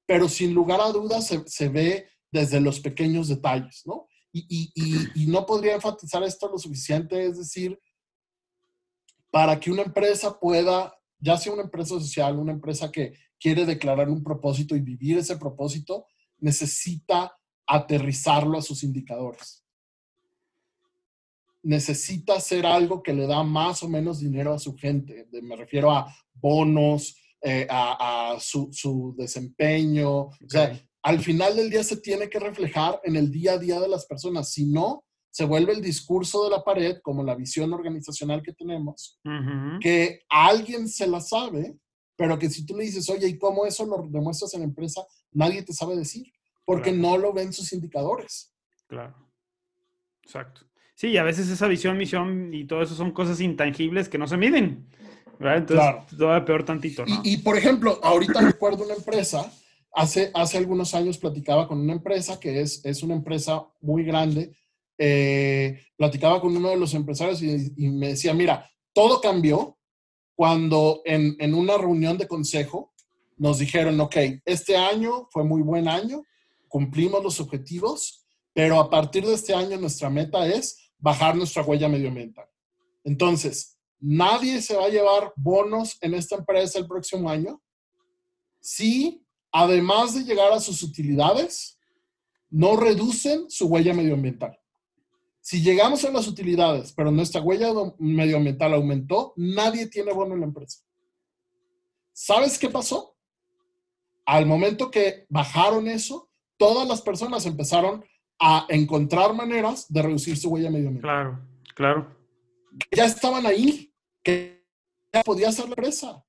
pero sin lugar a dudas se, se ve desde los pequeños detalles, ¿no? Y, no podría enfatizar esto lo suficiente, es decir, para que una empresa pueda, ya sea una empresa social, una empresa que quiere declarar un propósito y vivir ese propósito, necesita aterrizarlo a sus indicadores. Necesita hacer algo que le da más o menos dinero a su gente. Me refiero a bonos, eh, a, su, su, desempeño. O sea, al final del día se tiene que reflejar en el día a día de las personas. Si no, se vuelve el discurso de la pared, como la visión organizacional que tenemos, que alguien se la sabe, pero que si tú le dices, oye, ¿y cómo eso lo demuestras en la empresa? Nadie te sabe decir, porque no lo ven sus indicadores.
Claro. Exacto. Sí, y a veces esa visión, misión y todo eso son cosas intangibles que no se miden. ¿verdad? Entonces, claro. todavía peor tantito, ¿no?
Y, y por ejemplo, ahorita recuerdo una empresa hace, hace algunos años platicaba con una empresa que es, es una empresa muy grande. Eh, platicaba con uno de los empresarios y, me decía, mira, todo cambió cuando en, en una reunión de consejo nos dijeron, ok, este año fue muy buen año, cumplimos los objetivos, pero a partir de este año nuestra meta es bajar nuestra huella medioambiental. Entonces, nadie se va a llevar bonos en esta empresa el próximo año si además de llegar a sus utilidades, no reducen su huella medioambiental. Si llegamos a las utilidades, pero nuestra huella medioambiental aumentó, nadie tiene bono en la empresa. ¿Sabes qué pasó? Al momento que bajaron eso, todas las personas empezaron a encontrar maneras de reducir su huella medioambiental.
Claro, claro.
Ya estaban ahí, que ya podía ser la empresa.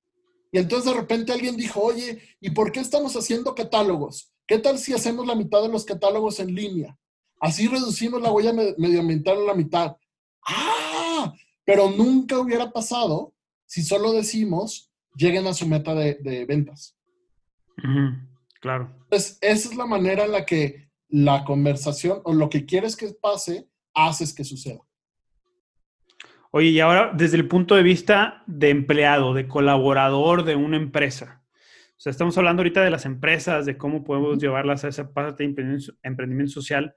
Y entonces de repente alguien dijo, oye, ¿y por qué estamos haciendo catálogos? ¿Qué tal si hacemos la mitad de los catálogos en línea? Así reducimos la huella medioambiental a la mitad. ¡Ah! Pero nunca hubiera pasado si solo decimos, lleguen a su meta de, de ventas.
Uh -huh. Claro.
Entonces, esa es la manera en la que la conversación o lo que quieres que pase, haces que suceda.
Oye, y ahora desde el punto de vista de empleado, de colaborador de una empresa. O sea, estamos hablando ahorita de las empresas, de cómo podemos llevarlas a esa parte de emprendimiento, social,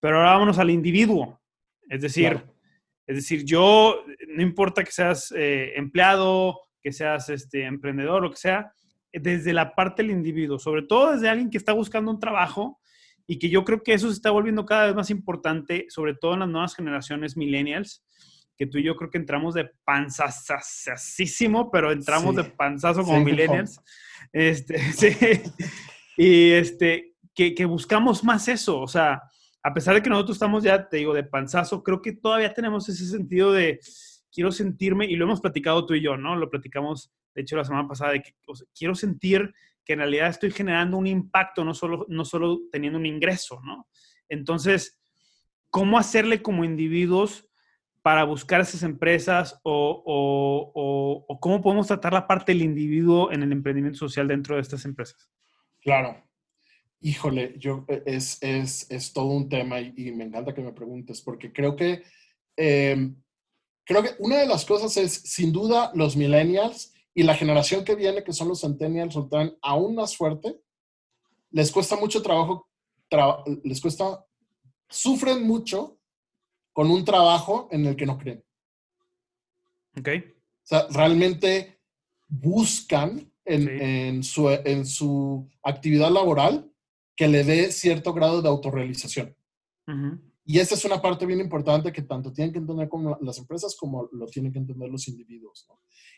pero ahora vámonos al individuo. Es decir, claro. Es decir, yo, no importa que seas eh, empleado, que seas este, emprendedor, lo que sea, desde la parte del individuo, sobre todo desde alguien que está buscando un trabajo y que yo creo que eso se está volviendo cada vez más importante, sobre todo en las nuevas generaciones millennials, que tú y yo creo que entramos de panzasísimo, pero entramos de panzazo como millennials. Este, sí. Y este, que, que, buscamos más eso, o sea, a pesar de que nosotros estamos ya, te digo, de panzazo, creo que todavía tenemos ese sentido de quiero sentirme, y lo hemos platicado tú y yo, ¿no? Lo platicamos, de hecho, la semana pasada, de que quiero sentir que en realidad estoy generando un impacto, no solo, no solo teniendo un ingreso, ¿no? Entonces, ¿cómo hacerle como individuos para buscar esas empresas o, o, o, cómo podemos tratar la parte del individuo en el emprendimiento social dentro de estas empresas?
Claro. Híjole, yo, e, es, es, es todo un tema y, me encanta que me preguntes porque creo que, em, creo que una de las cosas es, sin duda, los millennials y la generación que viene, que son los centennials, están aún más fuerte, les cuesta mucho trabajo, les cuesta, sufren mucho con un trabajo en el que no creen.
Ok.
O sea, realmente buscan en, su, en su actividad laboral que le dé cierto grado de autorrealización. Y esa es una parte bien importante que tanto tienen que entender como las empresas como lo tienen que entender los individuos.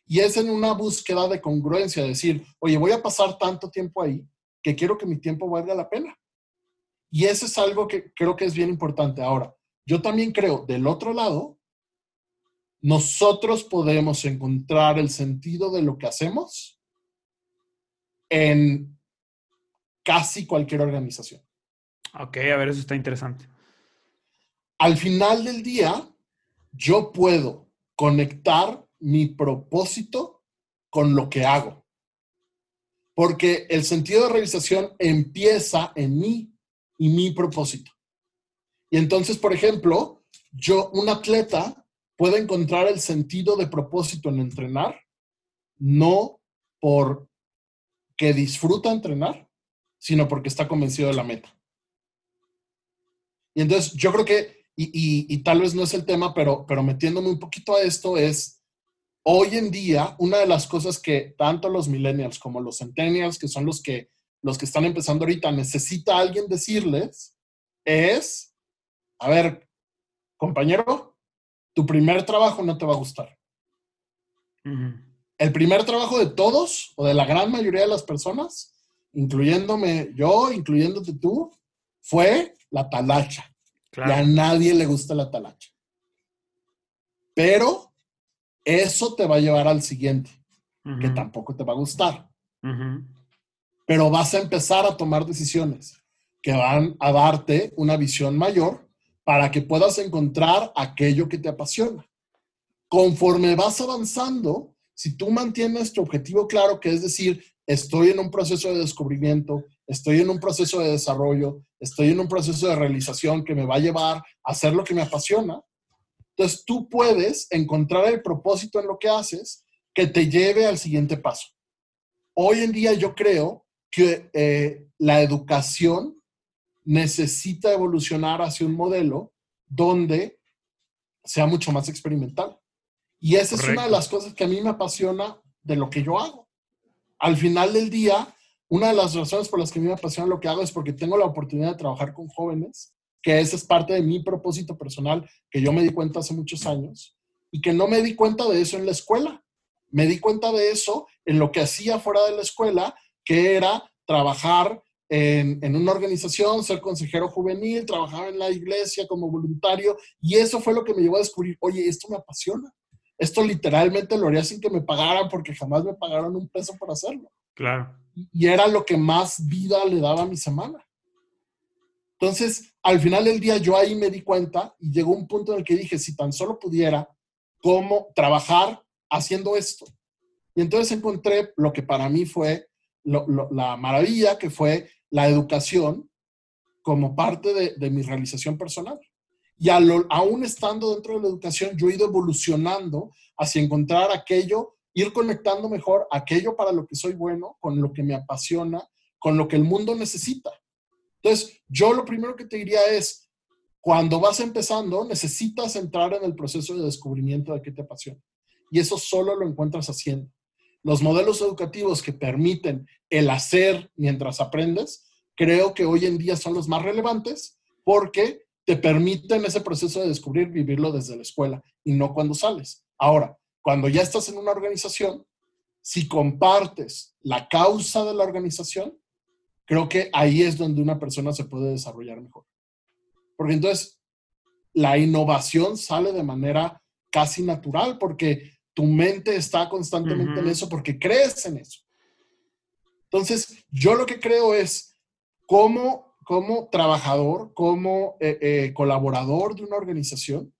Y es en una búsqueda de congruencia, decir, oye, voy a pasar tanto tiempo ahí que quiero que mi tiempo valga la pena. Y eso es algo que creo que es bien importante. Ahora, yo también creo, del otro lado, nosotros podemos encontrar el sentido de lo que hacemos en casi cualquier organización.
Ok, a ver, eso está interesante
al final del día, yo puedo conectar mi propósito con lo que hago. Porque el sentido de realización empieza en mí y mi propósito. Y entonces, por ejemplo, yo, un atleta, puede encontrar el sentido de propósito en entrenar, no por que disfruta entrenar, sino porque está convencido de la meta. Y entonces yo creo que y, tal vez no es el tema, pero, pero metiéndome un poquito a esto es, hoy en día, una de las cosas que tanto los millennials como los centennials, que son los que, los que están empezando ahorita, necesita alguien decirles, es, a ver, compañero, tu primer trabajo no te va a gustar. El primer trabajo de todos o de la gran mayoría de las personas, incluyéndome yo, incluyéndote tú, fue la talacha. Y a nadie le gusta la talacha. Pero eso te va a llevar al siguiente, que tampoco te va a gustar. Pero vas a empezar a tomar decisiones que van a darte una visión mayor para que puedas encontrar aquello que te apasiona. Conforme vas avanzando, si tú mantienes tu objetivo claro, que es decir, estoy en un proceso de descubrimiento, estoy en un proceso de desarrollo, estoy en un proceso de realización que me va a llevar a hacer lo que me apasiona. Entonces tú puedes encontrar el propósito en lo que haces que te lleve al siguiente paso. Hoy en día yo creo que eh, la educación necesita evolucionar hacia un modelo donde sea mucho más experimental. Y esa es una de las cosas que a mí me apasiona de lo que yo hago. Al final del día, una de las razones por las que a mí me apasiona lo que hago es porque tengo la oportunidad de trabajar con jóvenes, que esa es parte de mi propósito personal, que yo me di cuenta hace muchos años, y que no me di cuenta de eso en la escuela. Me di cuenta de eso en lo que hacía fuera de la escuela, que era trabajar en, en, una organización, ser consejero juvenil, trabajar en la iglesia como voluntario, y eso fue lo que me llevó a descubrir, oye, esto me apasiona. Esto literalmente lo haría sin que me pagaran porque jamás me pagaron un peso por hacerlo.
Claro
y era lo que más vida le daba a mi semana. Entonces, al final del día yo ahí me di cuenta y llegó un punto en el que dije, si tan solo pudiera, ¿cómo trabajar haciendo esto? Y entonces encontré lo que para mí fue la maravilla, que fue la educación como parte de, mi realización personal. Y aún estando dentro de la educación, yo he ido evolucionando hacia encontrar aquello ir conectando mejor aquello para lo que soy bueno, con lo que me apasiona, con lo que el mundo necesita. Entonces, yo lo primero que te diría es, cuando vas empezando, necesitas entrar en el proceso de descubrimiento de qué te apasiona. Y eso solo lo encuentras haciendo. Los modelos educativos que permiten el hacer mientras aprendes, creo que hoy en día son los más relevantes porque te permiten ese proceso de descubrir, vivirlo desde la escuela y no cuando sales. Ahora, cuando ya estás en una organización, si compartes la causa de la organización, creo que ahí es donde una persona se puede desarrollar mejor. Porque entonces la innovación sale de manera casi natural porque tu mente está constantemente en eso porque crees en eso. Entonces, yo lo que creo es como, como trabajador, como eh, eh, colaborador de una organización,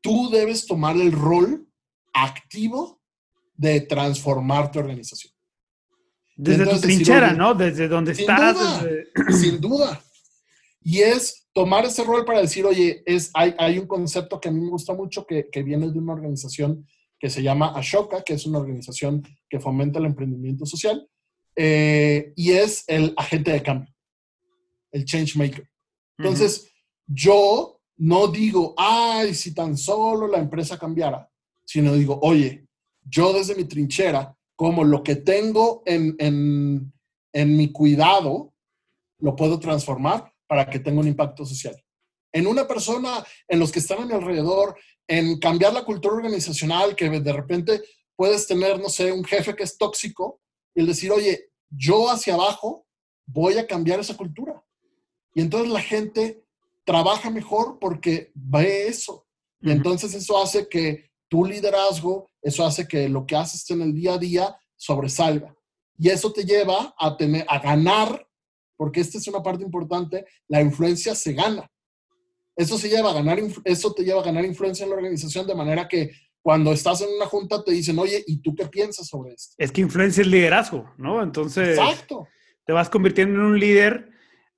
tú debes tomar el rol activo de transformar tu organización.
Desde tu trinchera, ¿no? Desde donde estás.
Sin duda. Y es tomar ese rol para decir, oye, es, hay, hay un concepto que a mí me gusta mucho que, que, viene de una organización que se llama Ashoka, que es una organización que fomenta el emprendimiento social, eh, y es el agente de cambio, el change maker. Entonces, yo no digo, ay, si tan solo la empresa cambiara, sino digo, oye, yo desde mi trinchera, como lo que tengo en, en, en mi cuidado, lo puedo transformar para que tenga un impacto social. En una persona, en los que están a mi alrededor, en cambiar la cultura organizacional, que de repente puedes tener, no sé, un jefe que es tóxico el decir, oye, yo hacia abajo voy a cambiar esa cultura. Y entonces la gente trabaja mejor porque ve eso. Y entonces eso hace que tu liderazgo, eso hace que lo que haces en el día a día sobresalga. Y eso te lleva a, tener, a ganar porque esta es una parte importante, la influencia se gana. Eso, se lleva a ganar, eso te lleva a ganar influencia en la organización de manera que cuando estás en una junta te dicen, oye, ¿y tú qué piensas sobre esto?
Es que influencia es liderazgo, ¿no? Entonces, Exacto. te vas convirtiendo en un líder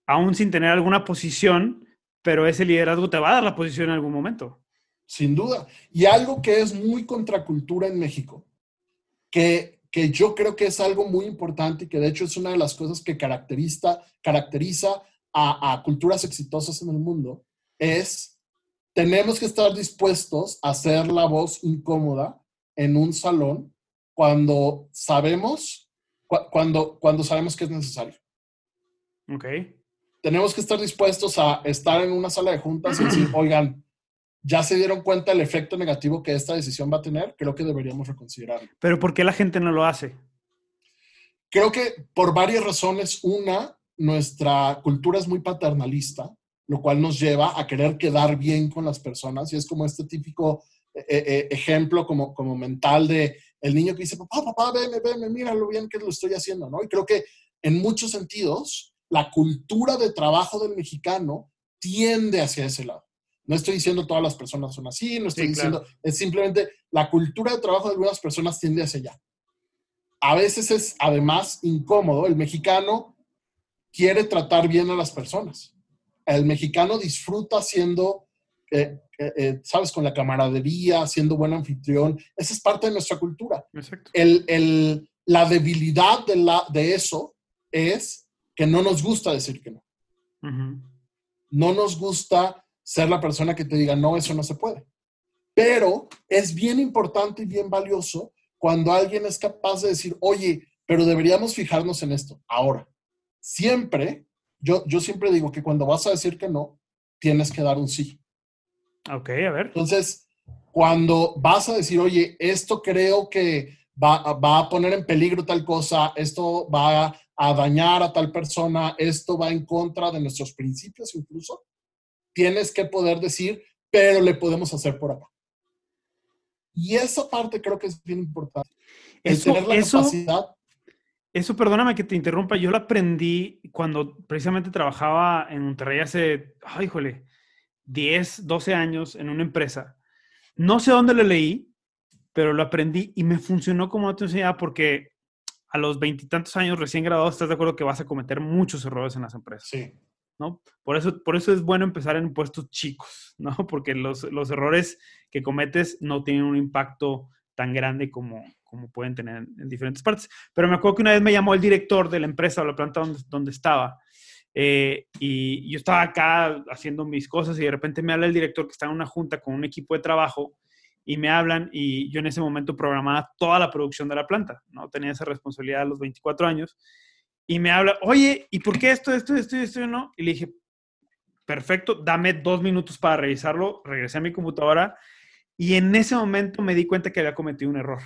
aún sin tener alguna posición, pero ese liderazgo te va a dar la posición en algún momento.
Sin duda. Y algo que es muy contracultura en México, que que yo creo que es algo muy importante y que de hecho es una de las cosas que caracteriza, caracteriza a, culturas exitosas en el mundo, es tenemos que estar dispuestos a hacer la voz incómoda en un salón cuando sabemos, cuando, cuando sabemos que es necesario.
Ok.
Tenemos que estar dispuestos a estar en una sala de juntas y decir, oigan, ya se dieron cuenta del efecto negativo que esta decisión va a tener, creo que deberíamos reconsiderarlo.
Pero ¿por qué la gente no lo hace?
Creo que por varias razones. Una, nuestra cultura es muy paternalista, lo cual nos lleva a querer quedar bien con las personas y es como este típico eh, eh, eh, ejemplo como, como mental de el niño que dice, papá, papá, ven, ven, mira lo bien que lo estoy haciendo, ¿no? Y creo que en muchos sentidos la cultura de trabajo del mexicano tiende hacia ese lado. No estoy diciendo todas las personas son así, no estoy diciendo, es simplemente la cultura de trabajo de algunas personas tiende hacia allá. A veces es además incómodo. El mexicano quiere tratar bien a las personas. El mexicano disfruta siendo, eh, eh, eh, sabes, con la camaradería, siendo buen anfitrión. Esa es parte de nuestra cultura. El, la debilidad de, la, de eso es que no nos gusta decir que no. No nos gusta ser la persona que te diga, no, eso no se puede. Pero es bien importante y bien valioso cuando alguien es capaz de decir, oye, pero deberíamos fijarnos en esto. Ahora, siempre, yo, yo siempre digo que cuando vas a decir que no, tienes que dar un sí.
Ok, a ver.
Entonces, cuando vas a decir, oye, esto creo que va, va a poner en peligro tal cosa, esto va a dañar a tal persona, esto va en contra de nuestros principios incluso, tienes que poder decir, pero le podemos hacer por acá. Y esa parte creo que es bien importante.
eso, tener la capacidad. Eso, perdóname que te interrumpa, yo lo aprendí cuando precisamente trabajaba en Monterrey hace, ay, híjole, 10, 12 años en una empresa. No sé dónde lo leí, pero lo aprendí y me funcionó como no te enseñaba porque a los veintitantos años recién graduado estás de acuerdo que vas a cometer muchos errores en las empresas.
Sí.
¿no? Por eso, por eso es bueno empezar en puestos chicos, ¿no? Porque los, errores que cometes no tienen un impacto tan grande como, como pueden tener en, diferentes partes. Pero me acuerdo que una vez me llamó el director de la empresa o la planta donde, donde estaba Eh, y yo estaba acá haciendo mis cosas y de repente me habla el director que está en una junta con un equipo de trabajo y me hablan y yo en ese momento programaba toda la producción de la planta, ¿no? Tenía esa responsabilidad a los 24 años y me habla, oye, ¿y por qué esto, esto, esto, esto, no? Y le dije, perfecto, dame dos minutos para revisarlo, regresé a mi computadora y en ese momento me di cuenta que había cometido un error,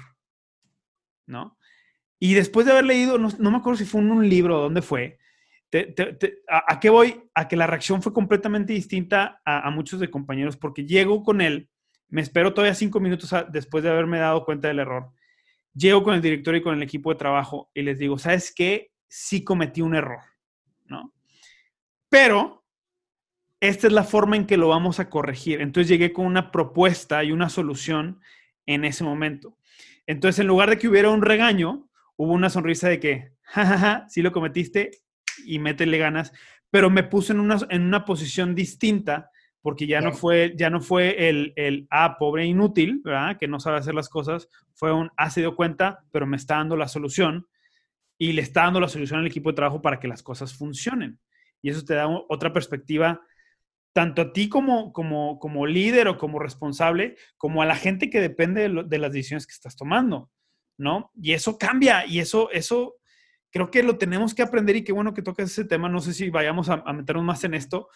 Y después de haber leído, no, me acuerdo si fue en un libro o dónde fue, a, qué voy? A que la reacción fue completamente distinta a, muchos de compañeros, porque llego con él, me espero todavía cinco minutos después de haberme dado cuenta del error, llego con el director y con el equipo de trabajo y les digo, ¿sabes qué? Sí cometí un error, ¿no? Pero esta es la forma en que lo vamos a corregir. Entonces llegué con una propuesta y una solución en ese momento. Entonces, en lugar de que hubiera un regaño, hubo una sonrisa de que, jajaja, ja, ja, sí lo cometiste y métele ganas, pero me puse en una, en una posición distinta porque ya no fue, ya no fue el, el, ah, pobre inútil, ¿verdad? Que no sabe hacer las cosas, fue un, ah, se dio cuenta, pero me está dando la solución y le está dando la solución al equipo de trabajo para que las cosas funcionen. Y eso te da otra perspectiva, tanto a ti como, como, como líder o como responsable, como a la gente que depende de, de las decisiones que estás tomando. ¿no? Y eso cambia y eso, eso creo que lo tenemos que aprender y qué bueno que toques ese tema. No sé si vayamos a, meternos más en esto,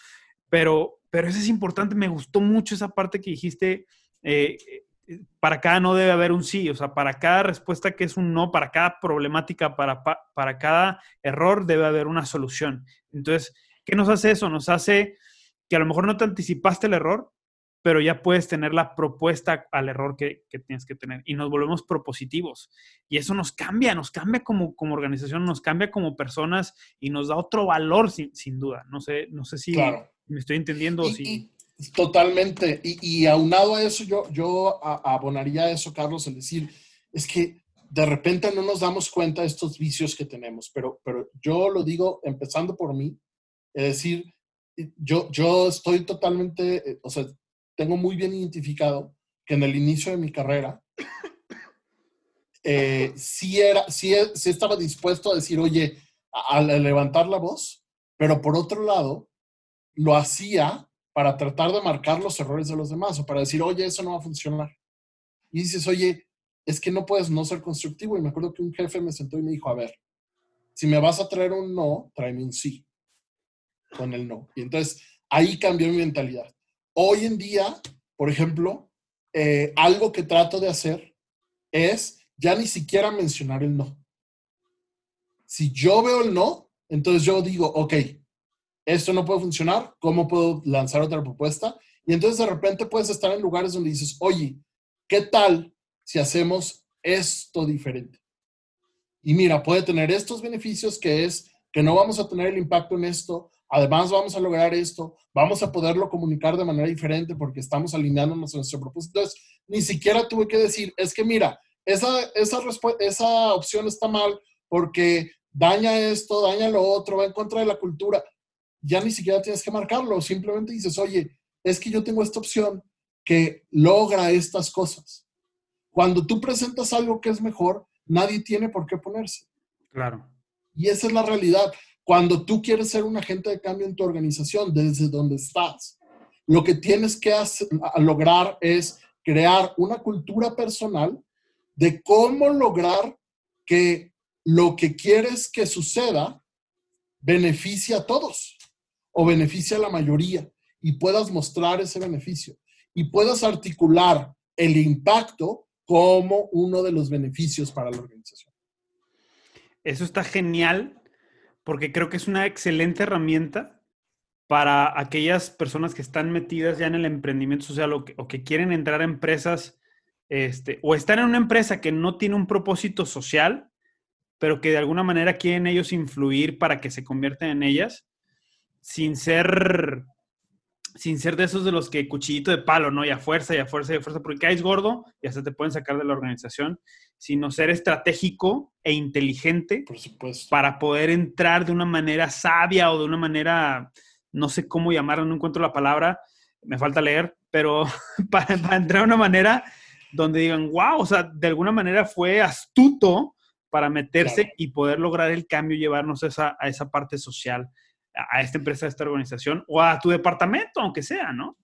pero, pero eso es importante. Me gustó mucho esa parte que dijiste. Eh, para cada no debe haber un sí, o sea, para cada respuesta que es un no, para cada problemática, para, para cada error debe haber una solución. Entonces, ¿qué nos hace eso? Nos hace que a lo mejor no te anticipaste el error, pero ya puedes tener la propuesta al error que, tienes que tener y nos volvemos propositivos. Y eso nos cambia, nos cambia como, como organización, nos cambia como personas y nos da otro valor sin, duda. No sé, no sé si me estoy entendiendo. o si...
totalmente. Y, aunado a eso, yo, yo abonaría a eso, Carlos, el decir, es que de repente no nos damos cuenta de estos vicios que tenemos, pero, pero yo lo digo empezando por mí, es decir, yo, yo estoy totalmente, eh, o sea, tengo muy bien identificado que en el inicio de mi carrera eh, sí, era, sí, estaba dispuesto a decir, oye, a, levantar la voz, pero por otro lado, lo hacía para tratar de marcar los errores de los demás o para decir, oye, eso no va a funcionar. Y dices, oye, es que no puedes no ser constructivo. Y me acuerdo que un jefe me sentó y me dijo, a ver, si me vas a traer un no, tráeme un sí con el no. Y entonces ahí cambió mi mentalidad. Hoy en día, por ejemplo, eh, algo que trato de hacer es ya ni siquiera mencionar el no. Si yo veo el no, entonces yo digo, ok, esto no puede funcionar, ¿cómo puedo lanzar otra propuesta? Y entonces de repente puedes estar en lugares donde dices, oye, ¿qué tal si hacemos esto diferente? Y mira, puede tener estos beneficios que es que no vamos a tener el impacto en esto, Además, vamos a lograr esto, vamos a poderlo comunicar de manera diferente porque estamos alineándonos a nuestro propósito. Entonces, ni siquiera tuve que decir, es que mira, esa, esa, esa opción está mal porque daña esto, daña lo otro, va en contra de la cultura. Ya ni siquiera tienes que marcarlo, simplemente dices, oye, es que yo tengo esta opción que logra estas cosas. Cuando tú presentas algo que es mejor, nadie tiene por qué ponerse.
Claro.
Y esa es la realidad. Cuando tú quieres ser un agente de cambio en tu organización, desde donde estás, lo que tienes que lograr es crear una cultura personal de cómo lograr que lo que quieres que suceda beneficie a todos o beneficie a la mayoría y puedas mostrar ese beneficio y puedas articular el impacto como uno de los beneficios para la organización.
Eso está genial porque creo que es una excelente herramienta para aquellas personas que están metidas ya en el emprendimiento social o que, quieren entrar a empresas este, o están en una empresa que no tiene un propósito social, pero que de alguna manera quieren ellos influir para que se conviertan en ellas, sin ser sin ser de esos de los que cuchillito de palo, ¿no? Y a fuerza y a fuerza y a fuerza, porque caes gordo y hasta te pueden sacar de la organización, sino ser estratégico e inteligente
Por supuesto.
para poder entrar de una manera sabia o de una manera, no sé cómo llamarlo, no encuentro la palabra, me falta leer, pero para, entrar de una manera donde digan, wow, o sea, de alguna manera fue astuto para meterse y poder lograr el cambio y llevarnos esa, a esa parte social. A esta empresa, a esta organización o a tu departamento, aunque sea, ¿no?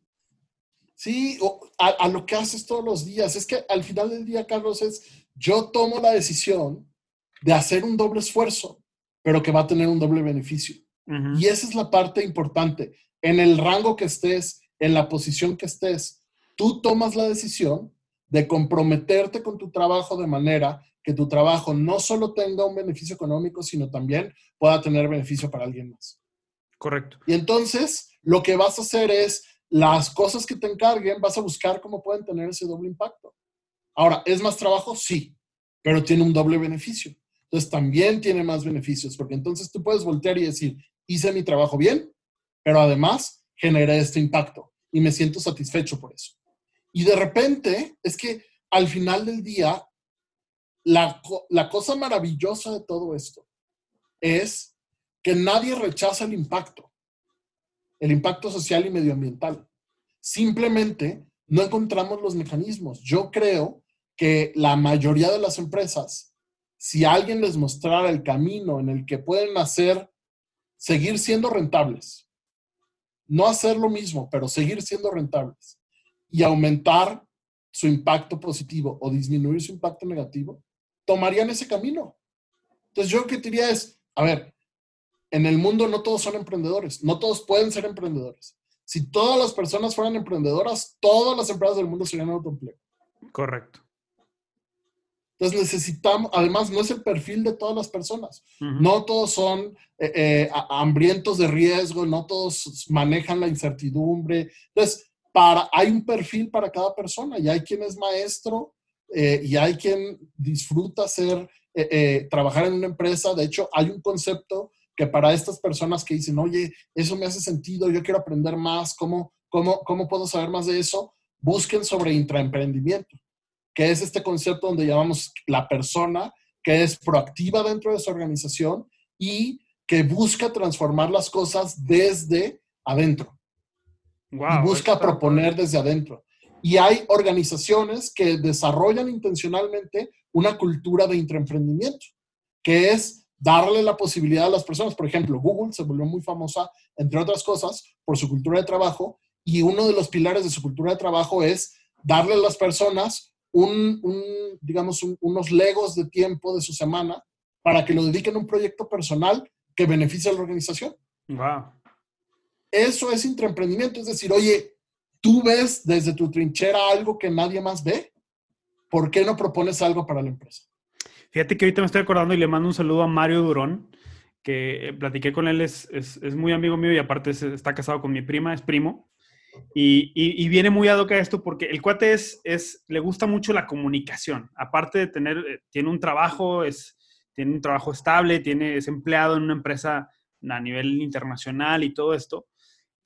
Sí, a, a, lo que haces todos los días. Es que al final del día, Carlos, es yo tomo la decisión de hacer un doble esfuerzo, pero que va a tener un doble beneficio. Y esa es la parte importante. En el rango que estés, en la posición que estés, tú tomas la decisión de comprometerte con tu trabajo de manera que tu trabajo no solo tenga un beneficio económico, sino también pueda tener beneficio para alguien más.
Correcto.
Y entonces lo que vas a hacer es las cosas que te encarguen, vas a buscar cómo pueden tener ese doble impacto. Ahora, ¿es más trabajo? Sí, pero tiene un doble beneficio. Entonces también tiene más beneficios, porque entonces tú puedes voltear y decir, hice mi trabajo bien, pero además generé este impacto y me siento satisfecho por eso. Y de repente es que al final del día, la, la cosa maravillosa de todo esto es que nadie rechaza el impacto, el impacto social y medioambiental. Simplemente no encontramos los mecanismos. Yo creo que la mayoría de las empresas, si alguien les mostrara el camino en el que pueden hacer, seguir siendo rentables, no hacer lo mismo, pero seguir siendo rentables y aumentar su impacto positivo o disminuir su impacto negativo, tomarían ese camino. Entonces yo lo que diría es, a ver, en el mundo no todos son emprendedores, no todos pueden ser emprendedores. Si todas las personas fueran emprendedoras, todas las empresas del mundo serían autoempleo.
Correcto.
Entonces necesitamos, además no es el perfil de todas las personas. No todos son eh, eh, hambrientos de riesgo, no todos manejan la incertidumbre. Entonces, para, hay un perfil para cada persona y hay quien es maestro eh, y hay quien disfruta ser, trabajar en una empresa. De hecho, hay un concepto que para estas personas que dicen, oye, eso me hace sentido, yo quiero aprender más, ¿cómo, cómo, cómo puedo saber más de eso? Busquen sobre intraemprendimiento que es este concepto donde llamamos la persona que es proactiva dentro de su organización y que busca transformar las cosas desde adentro. y busca proponer desde adentro. Y hay organizaciones que desarrollan intencionalmente una cultura de intraemprendimiento, que es darle la posibilidad a las personas. Por ejemplo, Google se volvió muy famosa, entre otras cosas, por su cultura de trabajo, y uno de los pilares de su cultura de trabajo es darle a las personas un, digamos, unos legos de tiempo de su semana para que lo dediquen a un proyecto personal que beneficie a la organización.
Wow.
Eso es intraemprendimiento, es decir, oye, tú ves desde tu trinchera algo que nadie más ve, ¿por qué no propones algo para la empresa?
Fíjate que ahorita me estoy acordando y le mando un saludo a Mario Durón, que eh, platiqué con él, es, es, es muy amigo mío y aparte está casado con mi prima, es primo. Y, viene muy ad hoc a esto porque el cuate es, es, le gusta mucho la comunicación. Aparte de tener, eh, tiene un trabajo, es, tiene un trabajo estable, tiene, es empleado en una empresa a nivel internacional y todo esto.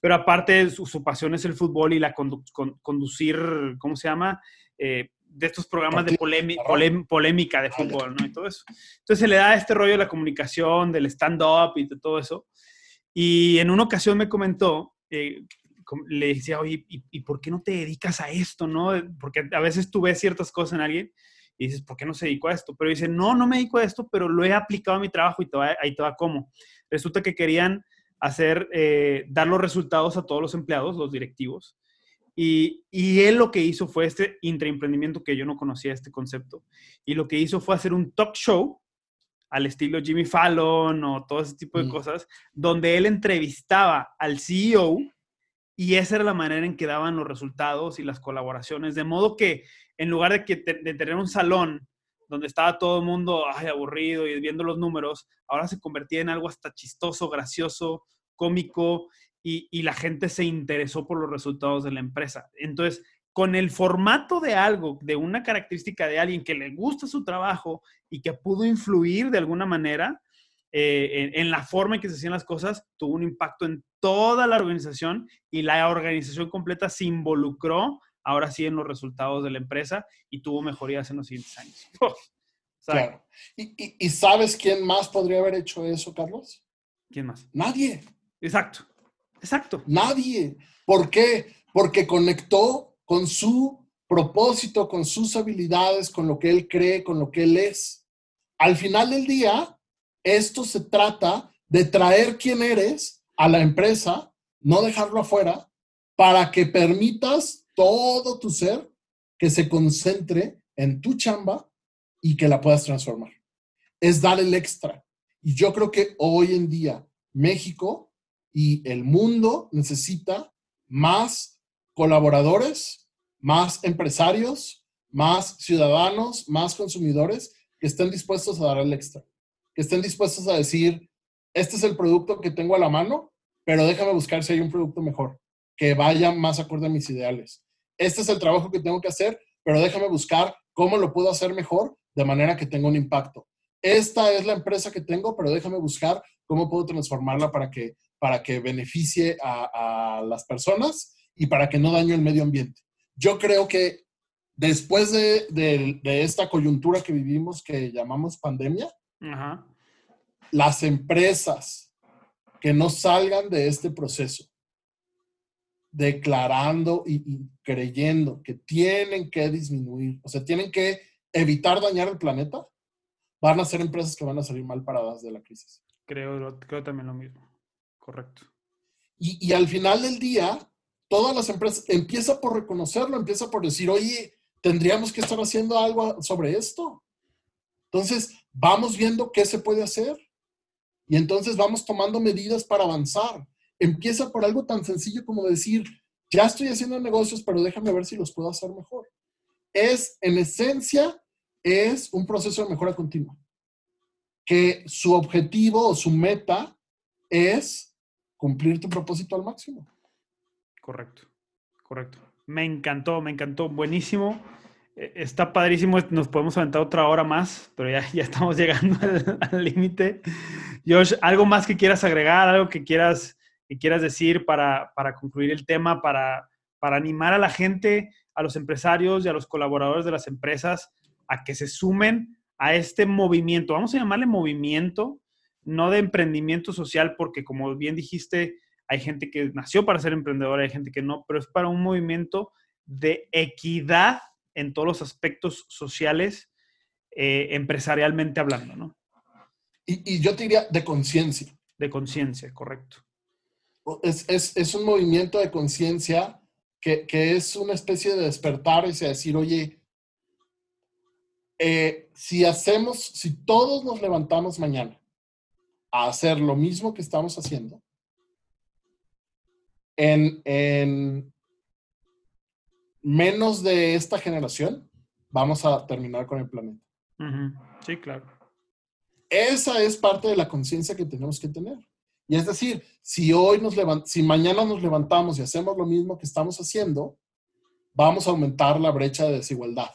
Pero aparte su, su pasión es el fútbol y la conducir, ¿cómo se llama? Eh, de estos programas de polémica de fútbol, ¿no? Y todo eso. Entonces se le da este rollo de la comunicación, del stand-up y de todo eso. Y en una ocasión me comentó eh, le decía, oye, ¿y, por qué no te dedicas a esto? ¿no? Porque a veces tú ves ciertas cosas en alguien y dices, ¿por qué no se dedicó a esto? Pero dice, no, no me dedico a esto, pero lo he aplicado a mi trabajo y ahí te va cómo. Resulta que querían hacer, eh, dar los resultados a todos los empleados, los directivos. Y, y, él lo que hizo fue este intraemprendimiento que yo no conocía este concepto. Y lo que hizo fue hacer un talk show al estilo Jimmy Fallon o todo ese tipo de mm. cosas, donde él entrevistaba al CEO y esa era la manera en que daban los resultados y las colaboraciones. De modo que en lugar de, que de tener un salón donde estaba todo el mundo aburrido y viendo los números, ahora se convertía en algo hasta chistoso, gracioso, cómico y, y la gente se interesó por los resultados de la empresa. Entonces, con el formato de algo, de una característica de alguien que le gusta su trabajo y que pudo influir de alguna manera, eh, en, la forma en que se hacían las cosas, tuvo un impacto en toda la organización y la organización completa se involucró ahora sí en los resultados de la empresa y tuvo mejorías en los siguientes años.
claro. ¿Y, sabes quién más podría haber hecho eso, Carlos?
¿Quién más?
Nadie.
Exacto, exacto.
Nadie. ¿Por qué? Porque conectó con su propósito, con sus habilidades, con lo que él cree, con lo que él es. Al final del día, esto se trata de traer quién eres a la empresa, no dejarlo afuera, para que permitas todo tu ser que se concentre en tu chamba y que la puedas transformar. Es dar el extra. Y yo creo que hoy en día México y el mundo necesita más colaboradores, más empresarios, más ciudadanos, más consumidores que estén dispuestos a dar el extra, que estén dispuestos a decir, este es el producto que tengo a la mano, pero déjame buscar si hay un producto mejor, que vaya más acorde a mis ideales. Este es el trabajo que tengo que hacer, pero déjame buscar cómo lo puedo hacer mejor de manera que tenga un impacto. Esta es la empresa que tengo, pero déjame buscar cómo puedo transformarla para que, para que beneficie a, las personas y para que no dañe el medio ambiente. Yo creo que después de, esta coyuntura que vivimos que llamamos pandemia, las empresas que no salgan de este proceso declarando y, creyendo que tienen que disminuir, o sea, tienen que evitar dañar el planeta, van a ser empresas que van a salir mal paradas de la crisis.
Creo, creo también lo mismo. Correcto.
Y, y al final del día, todas las empresas, empieza por reconocerlo, empieza por decir, oye, tendríamos que estar haciendo algo sobre esto. Entonces, vamos viendo qué se puede hacer. Y entonces vamos tomando medidas para avanzar empieza por algo tan sencillo como decir, ya estoy haciendo negocios, pero déjame ver si los puedo hacer mejor. Es, en esencia, es un proceso de mejora continua, que su objetivo o su meta es cumplir tu propósito al máximo.
Correcto, correcto. Me encantó, me encantó, buenísimo. E, está padrísimo, nos podemos aventar otra hora más, pero ya, ya estamos llegando al límite. Josh, ¿algo más que quieras agregar? ¿Algo que quieras que quieras decir para, concluir el tema, para, para animar a la gente, a los empresarios y a los colaboradores de las empresas a que se sumen a este movimiento. Vamos a llamarle movimiento, no de emprendimiento social, porque como bien dijiste, hay gente que nació para ser emprendedora, hay gente que no, pero es para un movimiento de equidad en todos los aspectos sociales, eh, empresarialmente hablando, ¿no?
Y, y yo te diría de conciencia.
De conciencia, correcto
es, un movimiento de conciencia que, es una especie de despertar y decir, oye, eh, si hacemos, si todos nos levantamos mañana a hacer lo mismo que estamos haciendo, en, menos de esta generación, vamos a terminar con el planeta.
Sí, claro.
Esa es parte de la conciencia que tenemos que tener. Y es decir, si hoy nos si mañana nos levantamos y hacemos lo mismo que estamos haciendo, vamos a aumentar la brecha de desigualdad.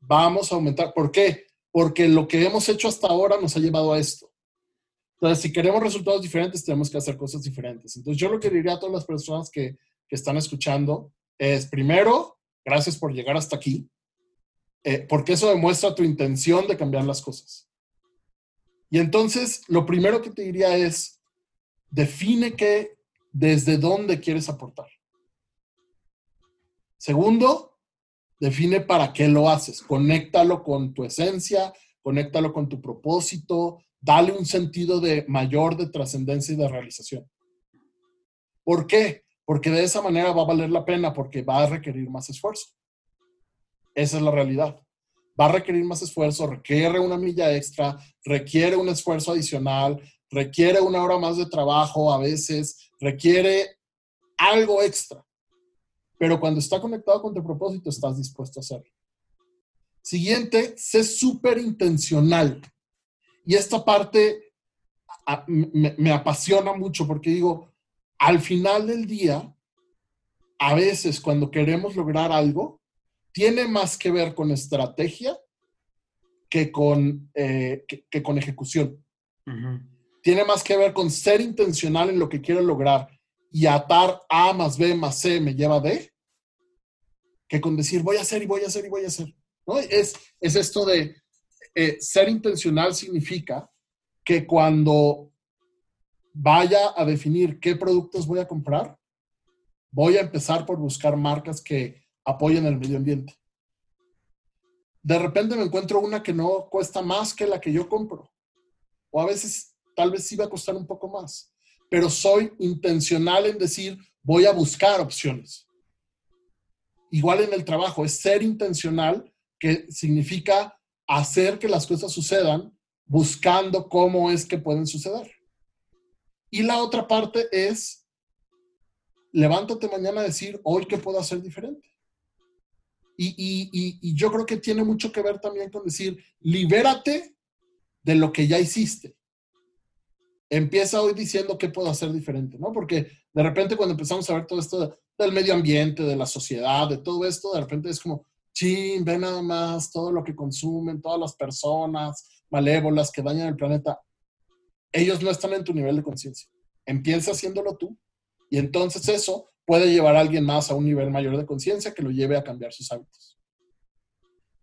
Vamos a aumentar. ¿Por qué? Porque lo que hemos hecho hasta ahora nos ha llevado a esto. Entonces, si queremos resultados diferentes, tenemos que hacer cosas diferentes. Entonces, yo lo que diría a todas las personas que, que están escuchando es, primero, gracias por llegar hasta aquí, eh, porque eso demuestra tu intención de cambiar las cosas. Y entonces, lo primero que te diría es, define qué, desde dónde quieres aportar. Segundo, define para qué lo haces. Conéctalo con tu esencia, conéctalo con tu propósito, dale un sentido de mayor de trascendencia y de realización. ¿Por qué? Porque de esa manera va a valer la pena porque va a requerir más esfuerzo. Esa es la realidad. Va a requerir más esfuerzo, requiere una milla extra, requiere un esfuerzo adicional, requiere una hora más de trabajo a veces, requiere algo extra. Pero cuando está conectado con tu propósito, estás dispuesto a hacerlo. Siguiente, sé súper intencional. Y esta parte me, me apasiona mucho porque digo, al final del día, a veces cuando queremos lograr algo, tiene más que ver con estrategia que con, eh, que, con ejecución tiene más que ver con ser intencional en lo que quiero lograr y atar A más B más C me lleva a D, que con decir voy a hacer y voy a hacer y voy a hacer. ¿no? Es, es esto de eh, ser intencional significa que cuando vaya a definir qué productos voy a comprar, voy a empezar por buscar marcas que apoyen el medio ambiente. De repente me encuentro una que no cuesta más que la que yo compro. O a veces tal vez sí va a costar un poco más. pero soy intencional en decir, voy a buscar opciones. Igual en el trabajo, es ser intencional, que significa hacer que las cosas sucedan buscando cómo es que pueden suceder. Y la otra parte es, levántate mañana a decir, hoy qué puedo hacer diferente. Y, yo creo que tiene mucho que ver también con decir, libérate de lo que ya hiciste. Empieza hoy diciendo qué puedo hacer diferente, ¿no? Porque de repente cuando empezamos a ver todo esto del medio ambiente, de la sociedad, de todo esto, de repente es como, chin, ve nada más todo lo que consumen, todas las personas malévolas que dañan el planeta. Ellos no están en tu nivel de conciencia. Empieza haciéndolo tú y entonces eso puede llevar a alguien más a un nivel mayor de conciencia que lo lleve a cambiar sus hábitos.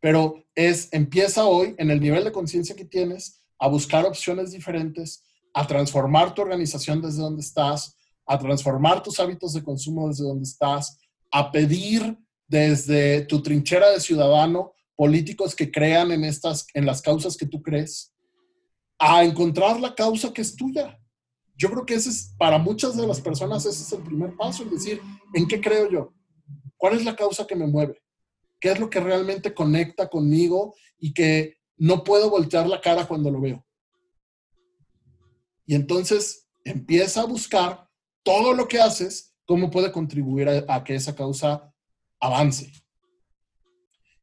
Pero es, empieza hoy en el nivel de conciencia que tienes a buscar opciones diferentes, a transformar tu organización desde donde estás, a transformar tus hábitos de consumo desde donde estás, a pedir desde tu trinchera de ciudadano políticos que crean en estas en las causas que tú crees, a encontrar la causa que es tuya yo creo que ese es, para muchas de las personas, ese es el primer paso, es decir, ¿en qué creo yo? ¿Cuál es la causa que me mueve? ¿Qué es lo que realmente conecta conmigo y que no puedo voltear la cara cuando lo veo? Y entonces empieza a buscar todo lo que haces, cómo puede contribuir a, a que esa causa avance.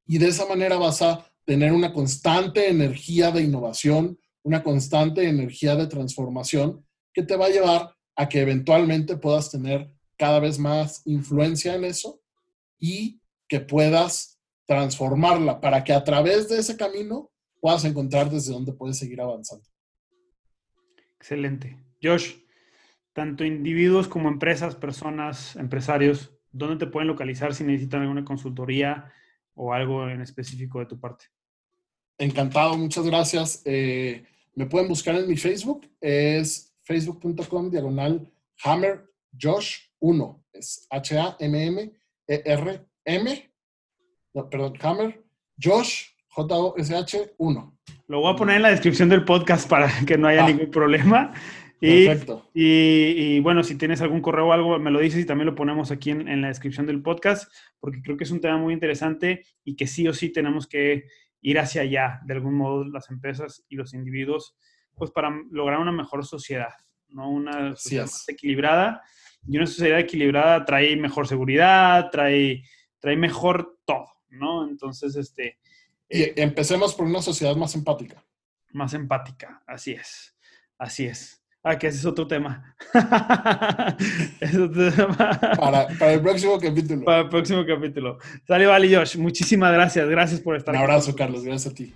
Y de esa manera vas a tener una constante energía de innovación, una constante energía de transformación que te va a llevar a que eventualmente puedas tener cada vez más influencia en eso y que puedas transformarla para que a través de ese camino puedas encontrar desde dónde puedes seguir avanzando.
Excelente. Josh, tanto individuos como empresas, personas, empresarios, ¿dónde te pueden localizar si necesitan alguna consultoría o algo en específico de tu parte?
Encantado, muchas gracias. Eh, me pueden buscar en mi Facebook, es facebook.com diagonal Hammer Josh 1. Es H-A-M-M-E-R-M. No, perdón, Hammer Josh J-O-S-H 1.
Lo voy a poner en la descripción del podcast para que no haya ah. ningún problema. Y, Perfecto. Y, bueno, si tienes algún correo o algo, me lo dices y también lo ponemos aquí en, en, la descripción del podcast, porque creo que es un tema muy interesante y que sí o sí tenemos que ir hacia allá, de algún modo, las empresas y los individuos pues para lograr una mejor sociedad, ¿no? Una sociedad más equilibrada. Y una sociedad equilibrada trae mejor seguridad, trae, trae mejor todo, ¿no? Entonces, este...
Y eh, empecemos por una sociedad más empática.
Más empática, así es, así es. Ah, que ese es otro tema.
es otro tema. Para, el próximo capítulo.
Para el próximo capítulo. Sale, vale, Josh. Muchísimas gracias. Gracias por estar
aquí. Un abrazo. Carlos. Gracias a ti.